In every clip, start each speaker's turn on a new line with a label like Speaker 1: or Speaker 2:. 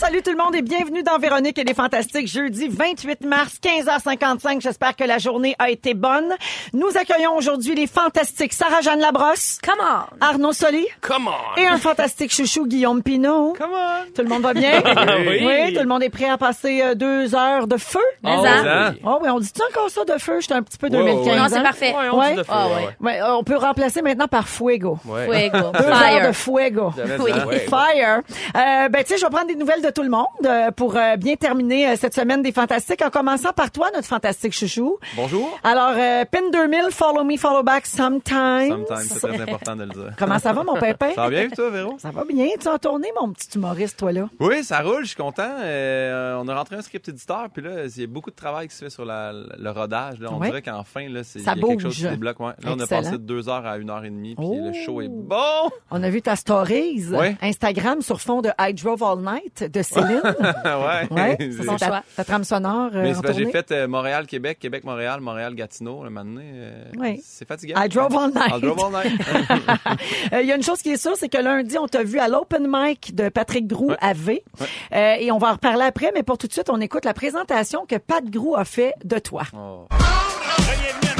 Speaker 1: Salut tout le monde et bienvenue dans Véronique et les Fantastiques, jeudi 28 mars, 15h55. J'espère que la journée a été bonne. Nous accueillons aujourd'hui les Fantastiques Sarah-Jeanne Labrosse,
Speaker 2: Come on.
Speaker 1: Arnaud Soli
Speaker 3: Come on!
Speaker 1: et un fantastique chouchou Guillaume Pinot.
Speaker 3: Come on!
Speaker 1: Tout le monde va bien?
Speaker 3: Oui.
Speaker 1: tout le monde est prêt à passer euh, deux heures de feu?
Speaker 2: Mais
Speaker 3: Oh,
Speaker 2: hein?
Speaker 3: oui.
Speaker 1: Oh oui, on dit-tu encore ça de feu? J'étais un petit peu
Speaker 3: Ouais,
Speaker 1: 2015.
Speaker 3: ouais.
Speaker 2: Non, c'est
Speaker 1: hein?
Speaker 2: parfait.
Speaker 3: Ouais, on dit de feu,
Speaker 2: Ah,
Speaker 3: ouais,
Speaker 2: ouais.
Speaker 3: ouais.
Speaker 1: Ouais, euh, on peut remplacer maintenant par fuego.
Speaker 3: Ouais.
Speaker 2: Fuego.
Speaker 1: Deux heures de
Speaker 2: Fire.
Speaker 1: fuego.
Speaker 2: Oui.
Speaker 1: Fire. Euh, ben, tu sais, je vais prendre des nouvelles de tout le monde euh, pour euh, bien terminer euh, cette semaine des Fantastiques, en commençant par toi, notre fantastique chouchou.
Speaker 3: Bonjour.
Speaker 1: Alors, euh, PIN 2000, follow me, follow back sometimes.
Speaker 4: Sometimes, c'est très important de le dire.
Speaker 1: Comment ça va, mon pépin?
Speaker 4: Ça va bien, toi, Véro?
Speaker 1: Ça va bien. Tu as tourné, mon petit humoriste, toi, là?
Speaker 4: Oui, ça roule, je suis content. Euh, on a rentré un script éditeur, puis là, il y a beaucoup de travail qui se fait sur la- le rodage. Là. On
Speaker 1: Ouais.
Speaker 4: dirait qu'enfin, là, c'est- quelque chose qui débloque. Ouais. Là, on a passé de deux heures à une heure et demie, puis
Speaker 1: Oh.
Speaker 4: le show est bon!
Speaker 1: On a vu ta stories
Speaker 4: Ouais.
Speaker 1: Instagram sur fond de I Drove All Night de Céline.
Speaker 4: ouais.
Speaker 1: ouais,
Speaker 4: C'est-
Speaker 1: ta,
Speaker 2: choix.
Speaker 1: ta trame sonore euh, en
Speaker 4: j'ai fait euh, Montréal-Québec, Québec-Montréal, Montréal-Gatineau, le moment donné. euh,
Speaker 1: Oui.
Speaker 4: C'est fatigant.
Speaker 1: I Drove All Night.
Speaker 4: I drove all night.
Speaker 1: Il y a une chose qui est sûre, c'est que lundi, on t'a vu à l'open mic de Patrick Grou à V. Euh, et on va en reparler après, mais pour tout de suite, on écoute la présentation que Pat Grou a fait de toi.
Speaker 4: Oh.
Speaker 5: Bienvenue à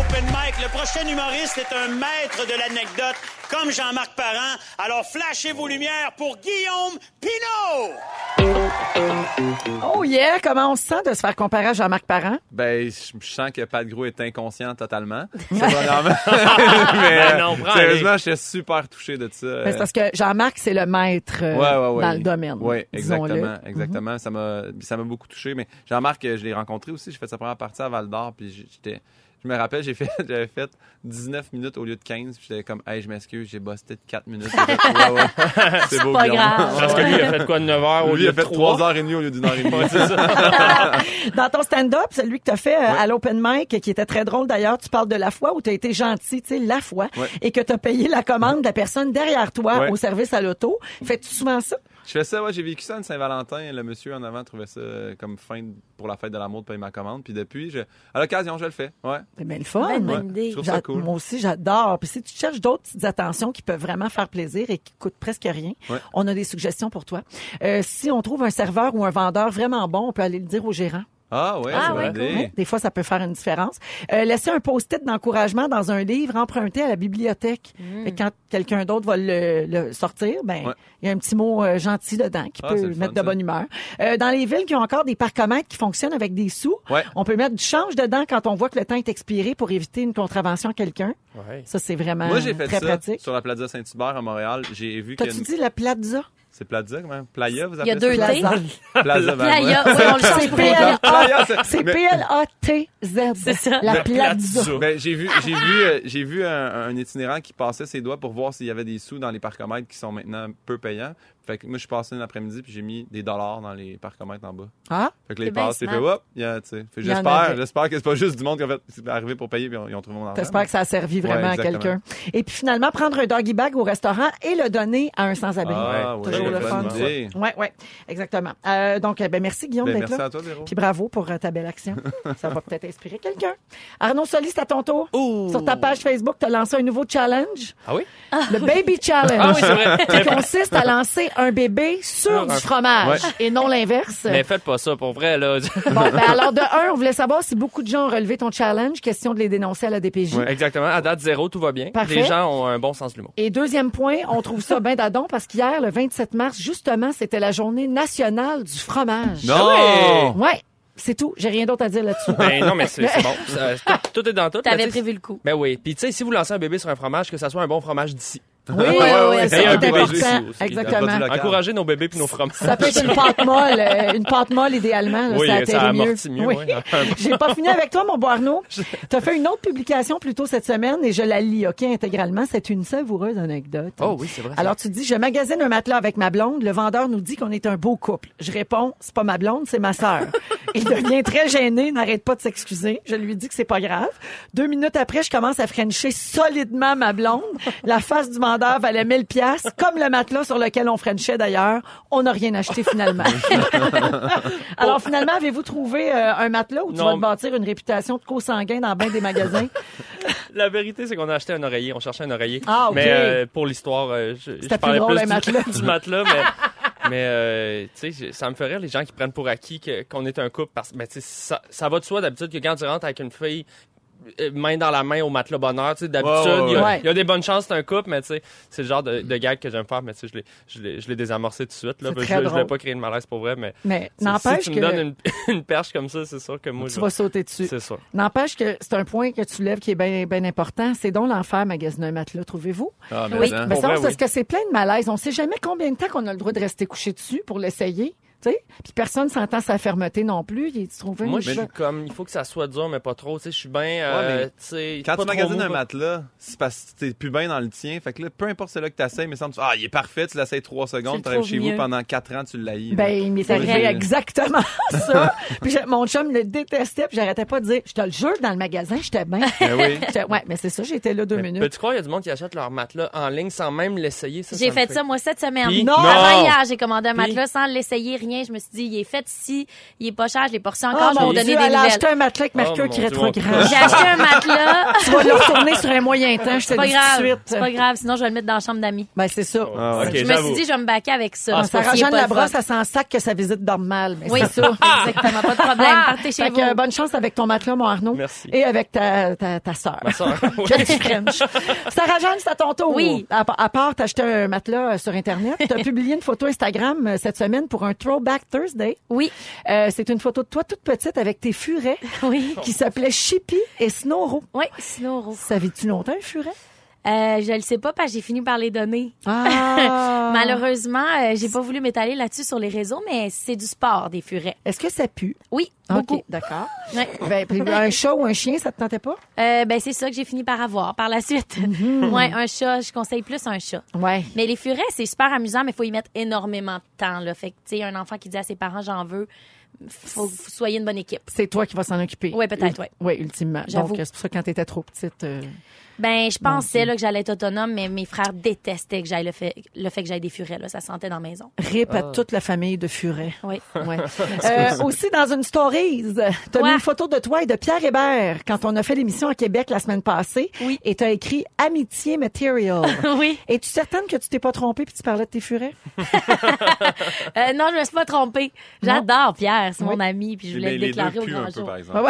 Speaker 5: Open Mic. Le prochain humoriste est un maître de l'anecdote, comme Jean-Marc Parent. Alors flashez vos lumières pour Guillaume Pinot!
Speaker 1: Oh yeah! Comment on se sent de se faire comparer à Jean-Marc Parent?
Speaker 4: Ben, je sens que Pat Gros est inconscient totalement. C'est premièrement. Mais
Speaker 3: Ben non,
Speaker 4: sérieusement, je suis super touché de ça.
Speaker 1: Ben, c'est parce que Jean-Marc, c'est le maître euh,
Speaker 4: Ouais, ouais, ouais.
Speaker 1: dans le domaine.
Speaker 4: Oui, exactement, exactement. Ça m'a, ça m'a beaucoup touché. Mais Jean-Marc, euh, je l'ai rencontré aussi. J'ai fait sa première partie à Val d'Or, puis j'étais, je me rappelle, j'ai fait, j'avais fait 19 minutes au lieu de 15. Puis j'étais comme, hey, je m'excuse, j'ai bossé de 4 minutes. Ouais, ouais, c'est beau,
Speaker 2: pas
Speaker 4: Guillaume.
Speaker 2: grave.
Speaker 3: Parce que lui, il a fait quoi de 9 heures au
Speaker 4: Lui,
Speaker 3: lieu
Speaker 4: il a
Speaker 3: de
Speaker 4: fait 3
Speaker 3: 3
Speaker 4: heures et demie au lieu d'une heure et demie.
Speaker 1: Dans ton stand-up, celui que tu as fait euh, à l'open mic, qui était très drôle d'ailleurs, tu parles de la fois où tu as été gentil, tu sais, la fois,
Speaker 4: Ouais.
Speaker 1: et que tu as payé la commande de la personne derrière toi
Speaker 4: Ouais.
Speaker 1: au service à l'auto. Fais-tu souvent ça?
Speaker 4: Je fais ça, ouais, j'ai vécu ça à une Saint-Valentin. Le monsieur en avant trouvait ça euh, comme fin pour la fête de l'amour de payer ma commande. Puis depuis, je, à l'occasion, je le fais. Ouais.
Speaker 1: C'est bien le fun.
Speaker 2: Ben, bonne
Speaker 4: Ouais.
Speaker 2: idée.
Speaker 4: Je trouve ça cool.
Speaker 1: Moi aussi, j'adore. Puis si tu cherches d'autres petites attentions qui peuvent vraiment faire plaisir et qui coûtent presque rien,
Speaker 4: Ouais.
Speaker 1: on a des suggestions pour toi. Euh, si on trouve un serveur ou un vendeur vraiment bon, on peut aller le dire au gérant.
Speaker 4: Ah ouais,
Speaker 2: Ah
Speaker 4: c'est
Speaker 2: ouais,
Speaker 1: des fois, ça peut faire une différence. Euh, laisser un post-it d'encouragement dans un livre emprunté à la bibliothèque. Et quand quelqu'un d'autre va le, le sortir, ben
Speaker 4: Ouais.
Speaker 1: il y a un petit mot euh, gentil dedans qui
Speaker 4: Ah,
Speaker 1: peut mettre
Speaker 4: fun,
Speaker 1: de
Speaker 4: ça.
Speaker 1: bonne humeur. Euh, dans les villes qui ont encore des parcomètres qui fonctionnent avec des sous,
Speaker 4: Ouais.
Speaker 1: on peut mettre du change dedans quand on voit que le temps est expiré pour éviter une contravention à quelqu'un.
Speaker 3: Ouais.
Speaker 1: Ça, c'est vraiment
Speaker 4: Moi, j'ai fait
Speaker 1: très
Speaker 4: ça
Speaker 1: pratique.
Speaker 4: sur la Plaza Saint-Hubert à Montréal. J'ai vu
Speaker 1: T'as-tu
Speaker 4: une...
Speaker 1: dit la plaza?
Speaker 4: C'est Plaza, comment? Playa, vous
Speaker 2: Il y a
Speaker 4: appelez
Speaker 2: deux
Speaker 4: ça?
Speaker 2: T?
Speaker 4: Plaza? ben,
Speaker 2: Playa.
Speaker 4: ouais.
Speaker 2: Oui, on le sait.
Speaker 1: C'est
Speaker 4: c'est-
Speaker 1: C'est P-L-A-T-Z.
Speaker 2: C'est ça.
Speaker 1: La
Speaker 3: La
Speaker 1: plaza.
Speaker 4: Ben, j'ai vu, j'ai vu, euh, j'ai vu un, un itinérant qui passait ses doigts pour voir s'il y avait des sous dans les parcomètres qui sont maintenant peu payants. Fait que moi, je suis passé une après-midi puis j'ai mis des dollars dans les parcomètres en bas.
Speaker 1: Ah,
Speaker 4: Fait que là,
Speaker 2: C'est
Speaker 4: il
Speaker 2: bien
Speaker 4: passe, il fait, hop, tu sais.
Speaker 1: En
Speaker 4: J'espère, j'espère que c'est pas juste du monde qui a fait, c'est arrivé pour payer puis ils ont, trouvé mon argent.
Speaker 1: T'espères que ça a servi vraiment
Speaker 4: Ouais,
Speaker 1: à quelqu'un. Et puis finalement, prendre un doggy bag au restaurant et le donner à un sans-abri.
Speaker 4: Ah,
Speaker 3: ouais,
Speaker 1: Toujours le
Speaker 4: bonne
Speaker 1: fun.
Speaker 4: idée.
Speaker 1: Oui, oui, exactement. Euh, donc, ben, merci Guillaume
Speaker 4: Ben,
Speaker 1: d'être
Speaker 4: merci
Speaker 1: là.
Speaker 4: à toi, Véro.
Speaker 1: Puis bravo pour euh, ta belle action. ça va peut-être inspirer quelqu'un. Arnaud Solis, c'est à ton tour.
Speaker 3: Ouh.
Speaker 1: Sur ta page Facebook, tu as lancé un nouveau challenge,
Speaker 3: Ah oui?
Speaker 1: le Baby Challenge.
Speaker 3: Ah oui, c'est vrai.
Speaker 1: qui consiste à lancer un bébé sur du fromage
Speaker 4: Ouais.
Speaker 1: et non l'inverse.
Speaker 3: Mais faites pas ça, pour vrai, là.
Speaker 1: Bon, ben alors, de un, on voulait savoir si beaucoup de gens ont relevé ton challenge. Question de les dénoncer à la DPJ.
Speaker 3: Ouais, Exactement. À date zéro, tout va bien.
Speaker 1: Parfait.
Speaker 3: Les gens ont un bon sens de l'humour.
Speaker 1: Et deuxième point, on trouve ça bien d'adon parce qu'hier, le 27 mars, justement, c'était la journée nationale du fromage.
Speaker 4: Non!
Speaker 1: Ouais, c'est tout. J'ai rien d'autre à dire là-dessus.
Speaker 3: Ben non, mais c'est bon. Ça- tout, est dans tout.
Speaker 2: T'avais prévu le coup.
Speaker 3: Ben oui. Puis tu sais, si vous lancez un bébé sur un fromage, que ça soit un bon fromage d'ici.
Speaker 1: Oui, oui, oui, ça c'est important. Exactement.
Speaker 4: Local.
Speaker 3: Encouragez nos bébés puis nos fromages.
Speaker 1: Ça peut être une pâte molle, euh, une pâte molle idéalement, là,
Speaker 3: Oui,
Speaker 1: ça
Speaker 3: ça
Speaker 1: atterrit mieux. Oui.
Speaker 3: ouais.
Speaker 1: J'ai pas fini avec toi, mon Arnaud. Tu as fait une autre publication plus tôt cette semaine et je la lis, OK, intégralement. C'est une savoureuse anecdote.
Speaker 3: Oh oui, c'est vrai.
Speaker 1: Alors, tu dis, je magasine un matelas avec ma blonde. Le vendeur nous dit qu'on est un beau couple. Je réponds, c'est pas ma blonde, c'est ma sœur. Il devient très gêné, n'arrête pas de s'excuser. Je lui dis que c'est pas grave. Deux minutes après, je commence à frencher solidement ma blonde. La face du vendeur valait 1000 pièces, comme le matelas sur lequel on frenchait d'ailleurs. On n'a rien acheté finalement. Alors finalement, avez-vous trouvé euh, un matelas où tu vas te bâtir une réputation de co-sanguin dans bien des magasins?
Speaker 3: La vérité, c'est qu'on a acheté un oreiller. On cherchait un oreiller.
Speaker 1: Ah, ok.
Speaker 3: Mais euh, pour l'histoire, euh, je, je
Speaker 1: C'était
Speaker 3: parlais
Speaker 1: plus drôle,
Speaker 3: plus du,
Speaker 1: matelas.
Speaker 3: du matelas, mais... Mais euh, tu sais, ça me ferait les gens qui prennent pour acquis que- qu'on est un couple parce mais tu sais ça, ça va de soi d'habitude que quand tu rentres avec une fille main dans la main au matelas bonheur, tu sais d'habitude
Speaker 4: Ouais, ouais,
Speaker 3: il y a-
Speaker 1: ouais.
Speaker 3: il y, a des bonnes chances c'est un couple mais tu sais c'est le genre de, de gag que j'aime faire mais tu sais je l'ai je l'ai je l'ai désamorcé tout de suite là
Speaker 1: C'est
Speaker 3: Parce
Speaker 1: très
Speaker 3: que je,
Speaker 1: drôle.
Speaker 3: voulais pas créer de malaise pour vrai mais
Speaker 1: Mais n'empêche
Speaker 3: si tu
Speaker 1: que
Speaker 3: me donnes une, une perche comme ça, c'est sûr que moi
Speaker 1: tu
Speaker 3: je
Speaker 1: vas sauter dessus.
Speaker 3: c'est ça.
Speaker 1: N'empêche que c'est un point que tu lèves qui est bien bien important. C'est donc l'enfer magasiner un matelas, trouvez-vous?
Speaker 4: Ah, mais
Speaker 2: Oui.
Speaker 1: Ben,
Speaker 3: vrai,
Speaker 1: c'est parce
Speaker 3: oui.
Speaker 1: que c'est plein de malaise. On sait jamais combien de temps qu'on a le droit de rester couché dessus pour l'essayer. Tu sais? Puis personne s'entend sa fermeté non plus. Il est trouvé
Speaker 3: Moi, je suis comme, il faut que ça soit dur, mais pas trop. Tu sais, je suis bien, euh, tu
Speaker 4: Quand
Speaker 3: pas
Speaker 4: tu magasines un matelas, c'est parce que t'es plus bien dans le tien. Fait que là, peu importe celui que t'essayes, mais semble ah, il est parfait, tu l'essayes trois
Speaker 2: Tu
Speaker 4: secondes,
Speaker 2: le
Speaker 4: t'arrives chez vous pendant quatre ans, tu l'haïs.
Speaker 1: Ben, il m'est arrivé exactement ça. puis mon chum le détestait, puis j'arrêtais pas de dire, je te le jure, dans le magasin, j'étais bien.
Speaker 4: Ben oui.
Speaker 1: Ouais, mais c'est ça, j'étais là deux
Speaker 3: Mais
Speaker 1: minutes.
Speaker 3: Peux-tu croire, il y a du monde qui achète leur matelas en ligne sans même l'essayer? Ça,
Speaker 2: J'ai fait ça, moi, cette semaine.
Speaker 1: Non!
Speaker 2: Avant hier, j'ai commandé un matelas sans l'essayer, rien. Je me suis dit, il est fait ici, il est pas cher, je l'ai pas reçu
Speaker 1: Oh
Speaker 2: encore, je vais donner
Speaker 1: Dieu,
Speaker 2: des
Speaker 1: elle
Speaker 2: nouvelles.
Speaker 1: acheté un matelas avec Mercure
Speaker 3: Oh,
Speaker 1: qui rétrograde.
Speaker 2: J'ai acheté un matelas.
Speaker 1: tu vas le retourner sur un moyen temps, je te
Speaker 2: pas
Speaker 1: dis tout de
Speaker 2: grave.
Speaker 1: suite.
Speaker 2: C'est pas grave, sinon je vais le mettre dans la chambre d'amis.
Speaker 1: Ben, c'est ça.
Speaker 4: Ah,
Speaker 2: je me suis dit, je vais me baquer avec ça.
Speaker 3: Ah,
Speaker 1: Jeanne
Speaker 2: le
Speaker 1: Labrosse,
Speaker 2: fun.
Speaker 1: elle s'en sac que sa visite dorme mal. Mais
Speaker 2: Oui,
Speaker 1: c'est ça.
Speaker 2: Exactement, pas de problème. Partez chez
Speaker 1: Fait
Speaker 2: vous.
Speaker 1: que, bonne chance avec ton matelas, mon Arnaud.
Speaker 3: Merci.
Speaker 1: Et avec ta, ta, ta sœur.
Speaker 3: Ma sœur.
Speaker 1: Sarah Jeanne, c'est à ton tour.
Speaker 2: Oui.
Speaker 1: À, à part t'acheter un matelas euh, sur Internet, tu as publié une photo Instagram euh, cette semaine pour un Throwback Thursday.
Speaker 2: Oui,
Speaker 1: Euh, c'est une photo de toi toute petite avec tes furets
Speaker 2: oui.
Speaker 1: qui s'appelaient Chippy et Snowro.
Speaker 2: Oui, sinon,
Speaker 1: Ça tu longtemps, un furet?
Speaker 2: Euh, je le sais pas parce que j'ai fini par les donner.
Speaker 1: Ah!
Speaker 2: Malheureusement, euh, j'ai pas voulu m'étaler là-dessus sur les réseaux, mais c'est du sport, des furets.
Speaker 1: Est-ce que ça pue?
Speaker 2: Oui, beaucoup.
Speaker 1: OK, d'accord.
Speaker 2: Ouais.
Speaker 1: Ben, un chat ou un chien, ça te tentait pas?
Speaker 2: Euh, ben, c'est ça que j'ai fini par avoir par la suite.
Speaker 1: Mhm.
Speaker 2: ouais, un chat, je conseille plus un chat.
Speaker 1: Ouais.
Speaker 2: Mais les furets, c'est super amusant, mais il faut y mettre énormément de temps. Là. Fait que, tu sais, un enfant qui dit à ses parents, j'en veux, faut que vous soyez une bonne équipe.
Speaker 1: C'est toi qui vas s'en occuper.
Speaker 2: Ouais, peut-être, ouais.
Speaker 1: Oui, ultimement. Donc, c'est pour ça que quand t'étais trop petite... euh,
Speaker 2: Ben, je pensais là, que j'allais être autonome, mais mes frères détestaient que j'aille le fait, le fait que j'aille des furets. Là. Ça sentait dans la maison.
Speaker 1: Rip à toute la famille de Furet.
Speaker 2: Oui.
Speaker 1: Ouais. Euh, aussi, dans une stories, t'as
Speaker 2: Quoi?
Speaker 1: mis une photo de toi et de Pierre Hébert quand on a fait l'émission à Québec la semaine passée.
Speaker 2: Oui.
Speaker 1: Et t'as écrit Amitié Material.
Speaker 2: oui.
Speaker 1: Es-tu certaine que tu t'es pas trompée puis tu parlais de tes furets?
Speaker 2: Euh, non, je me suis pas trompée. J'adore Pierre, c'est
Speaker 1: Oui.
Speaker 2: mon ami, puis je voulais
Speaker 4: Mais
Speaker 2: le
Speaker 4: les deux
Speaker 2: déclarer au grand
Speaker 4: peu,
Speaker 2: jour.
Speaker 4: par exemple.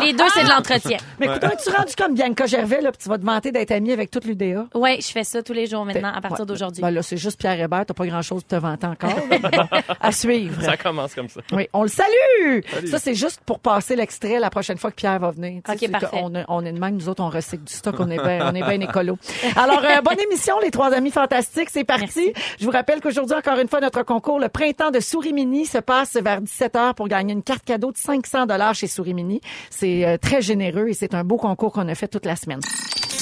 Speaker 2: Les deux, c'est de l'entretien.
Speaker 1: Mais écoute, es-tu rendu comme Bianca Gervais, là, puis tu vas te vanter d'être amie avec toute l'UDA?
Speaker 2: Oui, je fais ça tous les jours maintenant, à partir
Speaker 1: Ouais.
Speaker 2: d'aujourd'hui.
Speaker 1: Ben là, c'est juste Pierre Hébert, t'as pas grand-chose de te vanter encore. à suivre.
Speaker 3: Ça commence comme ça.
Speaker 1: Oui, on le salue! Ça, c'est juste pour passer l'extrait la prochaine fois que Pierre va venir. Tu sais,
Speaker 2: OK,
Speaker 1: c'est
Speaker 2: parfait.
Speaker 1: On, est de même, nous autres, on recycle du stock, on est bien on est bien écolo. Alors, euh, bonne émission, les trois amis fantastiques, c'est parti. Je vous rappelle qu'aujourd'hui, encore une fois, notre concours, le printemps de Souris Mini, se passe vers 17h pour gagner une carte cadeau de 500 dollars chez Souris Mini. C'est euh, très généreux et c'est un beau concours qu'on a fait toute la semaine.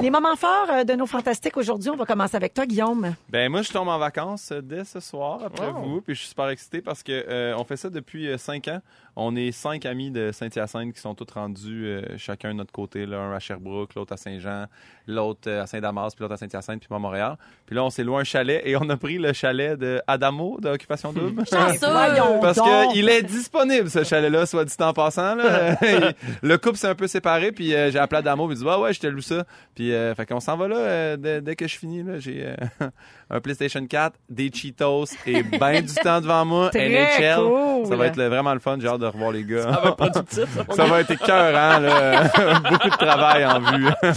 Speaker 1: Les moments forts euh, de nos fantastiques aujourd'hui, on va commencer avec toi, Guillaume.
Speaker 4: Ben moi, je tombe en vacances euh, dès ce soir après vous, puis je suis super excité parce que euh, on fait ça depuis euh, cinq ans. On est cinq amis de Saint-Hyacinthe qui sont tous rendus euh, chacun de notre côté, là, un à Sherbrooke, l'autre à Saint-Jean, l'autre à Saint-Damas, puis l'autre à Saint-Hyacinthe, puis moi à Montréal. Puis là, on s'est loué un chalet et on a pris le chalet de Adamo d'Occupation Double.
Speaker 2: Chanceux.
Speaker 1: Voyons
Speaker 4: Parce
Speaker 1: donc.
Speaker 4: qu'il est disponible, ce chalet-là, soit dit en passant. Là. le couple s'est un peu séparé, puis euh, j'ai appelé Adamo, il dit Ouais, ouais, je te loue ça. Puis, euh, fait qu'on s'en va là, euh, dès, dès que je finis. là. J'ai euh, un PlayStation 4, des Cheetos et ben du temps devant moi.
Speaker 1: Très
Speaker 4: NHL.
Speaker 1: cool.
Speaker 4: Ça va être le- vraiment le fun. J'ai hâte de revoir les gars.
Speaker 3: Ça va être productif, ça.
Speaker 4: Ça va être écœurant, là. Beaucoup de travail en vue.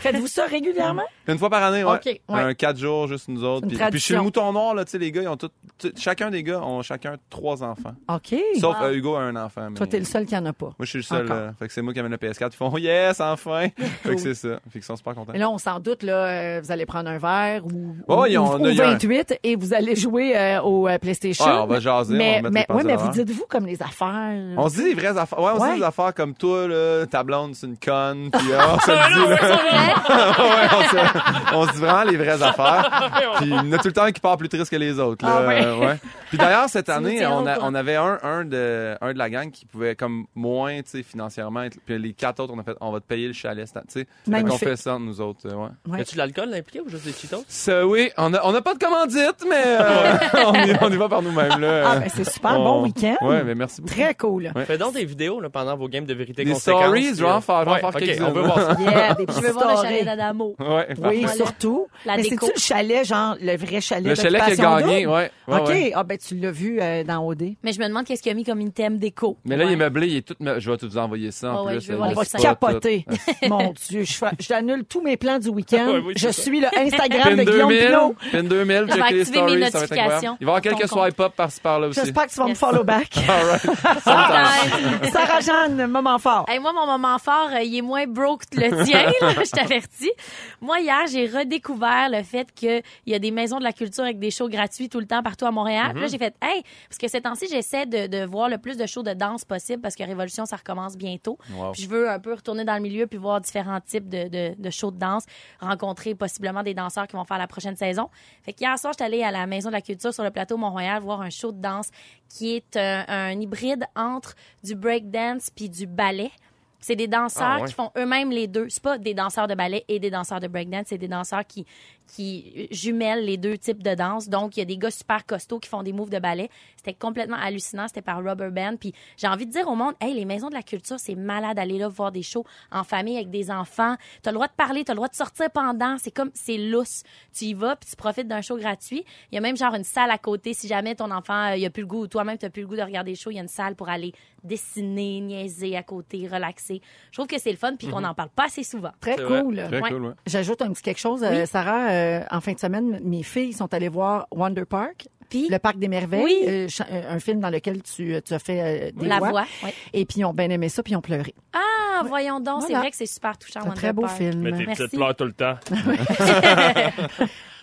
Speaker 1: Faites-vous ça régulièrement?
Speaker 4: Une fois par année, ouais. Un quatre jours, juste nous autres. Puis, puis chez le Mouton Noir, là, tu sais, les gars, ils ont tous, tu- chacun des gars ont chacun trois enfants.
Speaker 1: OK.
Speaker 4: Sauf euh, Hugo a un enfant.
Speaker 1: Toi, t'es le seul qui en a pas.
Speaker 4: Moi, je suis le seul. Là. Fait que c'est moi qui amène le PS4. Ils font oh, yes, enfin. fait que c'est ça. Fait qu'ils sont super contents.
Speaker 1: Mais là, on s'en doute, là, euh, vous allez prendre un verre ou,
Speaker 4: Ouais, Oh,
Speaker 1: ou,
Speaker 4: ont-
Speaker 1: ou
Speaker 4: il y a un-
Speaker 1: 28 et vous allez jouer euh, au euh, PlayStation.
Speaker 4: Ouais, on va jaser, on
Speaker 1: Mais,
Speaker 4: va
Speaker 1: mais,
Speaker 4: les
Speaker 1: ouais, mais
Speaker 4: pensées
Speaker 1: vous dites-vous comme les affaires?
Speaker 4: On se dit des vraies affaires. Ouais, on se
Speaker 1: Ouais.
Speaker 4: dit des affaires comme toi, là, ta blonde, c'est une conne. Puis euh, on se le dit, là. ouais, on, se, on se dit vraiment les vraies affaires. Puis il y en a tout le temps qui part plus triste que les autres. Là.
Speaker 1: Ah ouais.
Speaker 4: Euh, ouais. Puis d'ailleurs, cette année, on, a- on avait un, un, de, un de la gang qui pouvait comme moins, tu sais, financièrement. être- Puis les quatre autres, on a fait, on va te payer le chalet. Tu sais, Fait
Speaker 1: Magnifique.
Speaker 4: fait ça nous autres. Ouais.
Speaker 3: A-tu de l'alcool impliqué ou juste des Cheetos?
Speaker 4: Ça, oui, on a, on a pas de commandite, mais euh, on, y, on y va par nous-mêmes. Là.
Speaker 1: Ah, ben c'est super. Bon
Speaker 4: On-
Speaker 1: week-end.
Speaker 4: Ouais, mais merci beaucoup.
Speaker 1: Très cool.
Speaker 4: Ouais.
Speaker 3: Faites donc des vidéos là, pendant vos games de vérité
Speaker 4: Des
Speaker 3: conséquences.
Speaker 4: stories,
Speaker 3: puis,
Speaker 4: genre,
Speaker 3: euh,
Speaker 4: faire-
Speaker 3: ouais,
Speaker 4: faire
Speaker 3: ok,
Speaker 4: quelques-unes.
Speaker 3: on veut voir ça.
Speaker 1: Yeah, des
Speaker 2: Je
Speaker 1: petites
Speaker 2: veux voir le
Speaker 1: stories.
Speaker 2: chalet d'Adamo.
Speaker 4: Ouais,
Speaker 1: Oui,
Speaker 4: parfait.
Speaker 1: surtout.
Speaker 2: La
Speaker 1: mais
Speaker 2: déco.
Speaker 1: c'est-tu le chalet, genre le vrai chalet
Speaker 4: Le chalet qui a
Speaker 1: d'occupation
Speaker 4: gagné,
Speaker 1: double?
Speaker 4: ouais. ouais,
Speaker 1: OK.
Speaker 4: ouais.
Speaker 1: Ah, ben tu l'as vu euh, dans OD.
Speaker 2: Mais je me demande qu'est-ce qu'il a mis comme item déco.
Speaker 4: Mais là, il est meublé, il est tout. me- Je vais tout vous envoyer ça en
Speaker 2: Ah ouais,
Speaker 4: plus.
Speaker 2: je veux voir
Speaker 4: le
Speaker 1: On va se capoter. Mon Dieu, je fais- j'annule tous mes plans du week-end.
Speaker 3: Ouais, oui, c'est
Speaker 1: je
Speaker 3: ça.
Speaker 1: suis le Instagram
Speaker 4: Pin
Speaker 1: de Guillaume
Speaker 4: 2000,
Speaker 1: Pinot.
Speaker 4: pin 2000,
Speaker 2: vais
Speaker 4: checker les stories, ça va être
Speaker 2: notifications
Speaker 4: incroyable. Il va y avoir quelques swipe up par-ci par-là aussi.
Speaker 1: J'espère que tu vas me follow back.
Speaker 4: All right.
Speaker 2: Time.
Speaker 1: Sarah Jeanne, moment fort.
Speaker 2: Hey, moi, mon moment fort, euh, il est moins broke que le tien, là, je t'avertis. Moi, hier, j'ai redécouvert le fait qu'il y a des maisons de la culture avec des shows gratuits tout le temps partout à Montréal. Puis Là, j'ai fait, hey, parce que ces temps-ci, j'essaie de, de voir le plus de shows de danse possible parce que Révolution, ça recommence bientôt.
Speaker 4: Wow.
Speaker 2: Puis je veux un peu retourner dans le milieu puis voir différents types de, de, de shows de danse, rencontrer possiblement des danseurs qui vont faire la prochaine saison. Fait qu'hier soir, j'étais allée à la Maison de la Culture sur le plateau Mont-Royal voir un show de danse qui est un, un hybride entre du breakdance puis du ballet. C'est des danseurs
Speaker 3: Ah ouais.
Speaker 2: qui font eux-mêmes les deux. C'est pas des danseurs de ballet et des danseurs de breakdance, c'est des danseurs qui qui jumellent les deux types de danse. Donc il y a des gars super costauds qui font des moves de ballet. C'était complètement hallucinant, c'était par Rubber Band puis j'ai envie de dire au monde, hey, les maisons de la culture, c'est malade d'aller là voir des shows en famille avec des enfants. Tu as le droit de parler, tu as le droit de sortir pendant, c'est comme c'est lousse. Tu y vas puis tu profites d'un show gratuit. Il y a même genre une salle à côté si jamais ton enfant euh, il a plus le goût ou toi-même tu plus le goût de regarder le show, il y a une salle pour aller dessiner, niaiser à côté, relaxer. Je trouve que c'est le fun puis qu'on n'en parle pas assez souvent.
Speaker 1: Très cool.
Speaker 4: Très
Speaker 2: Ouais.
Speaker 4: cool, ouais.
Speaker 1: J'ajoute un petit quelque chose. euh, Sarah, euh, en fin de semaine, mes filles sont allées voir Wonder Park.
Speaker 2: Puis
Speaker 1: Le Parc des Merveilles,
Speaker 2: Oui.
Speaker 1: euh, euh, un film dans lequel tu, tu as fait euh, des
Speaker 2: la
Speaker 1: voix.
Speaker 2: voix, oui.
Speaker 1: Et puis ils ont bien aimé ça, puis ils ont pleuré.
Speaker 2: Ah, voyons donc, c'est vrai que c'est super touchant.
Speaker 1: C'est un très beau film.
Speaker 3: Mais tes petites pleures tout le temps.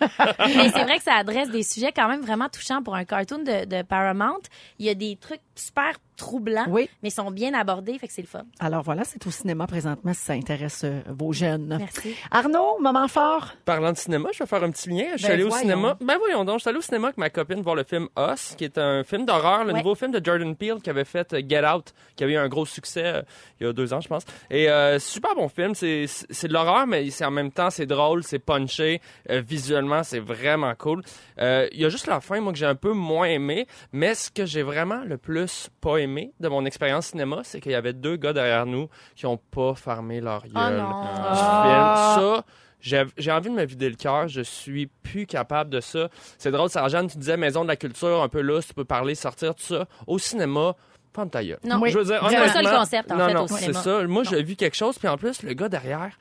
Speaker 2: Mais c'est vrai que ça adresse des sujets quand même vraiment touchants pour un cartoon de, de Paramount. Il y a des trucs super troublants,
Speaker 1: Oui.
Speaker 2: mais ils sont bien abordés, fait que c'est le fun.
Speaker 1: Alors voilà, c'est au cinéma présentement si ça intéresse euh, vos jeunes.
Speaker 2: Merci.
Speaker 1: Arnaud, moment fort.
Speaker 3: Parlant de cinéma, je vais faire un petit lien. Je suis
Speaker 1: Ben
Speaker 3: allé au cinéma. Ben voyons donc, je suis allé au cinéma avec ma copine voir le film Us, qui est un film d'horreur, le
Speaker 2: Ouais.
Speaker 3: nouveau film de Jordan Peele qui avait fait euh, Get Out, qui avait eu un gros succès euh, il y a deux ans, je pense. Et euh, super bon film. C'est de l'horreur, mais c'est en même temps c'est drôle, c'est punché. Euh, visuellement, c'est vraiment cool. Il y a juste la fin, moi que j'ai un peu moins aimé. Mais ce que j'ai vraiment le plus pas aimé de mon expérience cinéma, c'est qu'il y avait deux gars derrière nous qui ont pas fermé leur gueule.
Speaker 2: Oh non.
Speaker 3: du film. Ça, j'ai envie de me vider le cœur. Je suis plus capable de ça. C'est drôle, Sarah-Jeanne, tu disais maison de la culture, un peu là, tu peux parler, sortir, tout ça. Au cinéma, pas ta gueule.
Speaker 2: Non.
Speaker 1: Oui.
Speaker 3: Je veux dire,
Speaker 2: C'est ça le concept, en
Speaker 3: non,
Speaker 2: fait,
Speaker 3: non,
Speaker 2: au
Speaker 3: c'est
Speaker 2: cinéma.
Speaker 3: ça. Moi, j'ai vu quelque chose, puis en plus, le gars derrière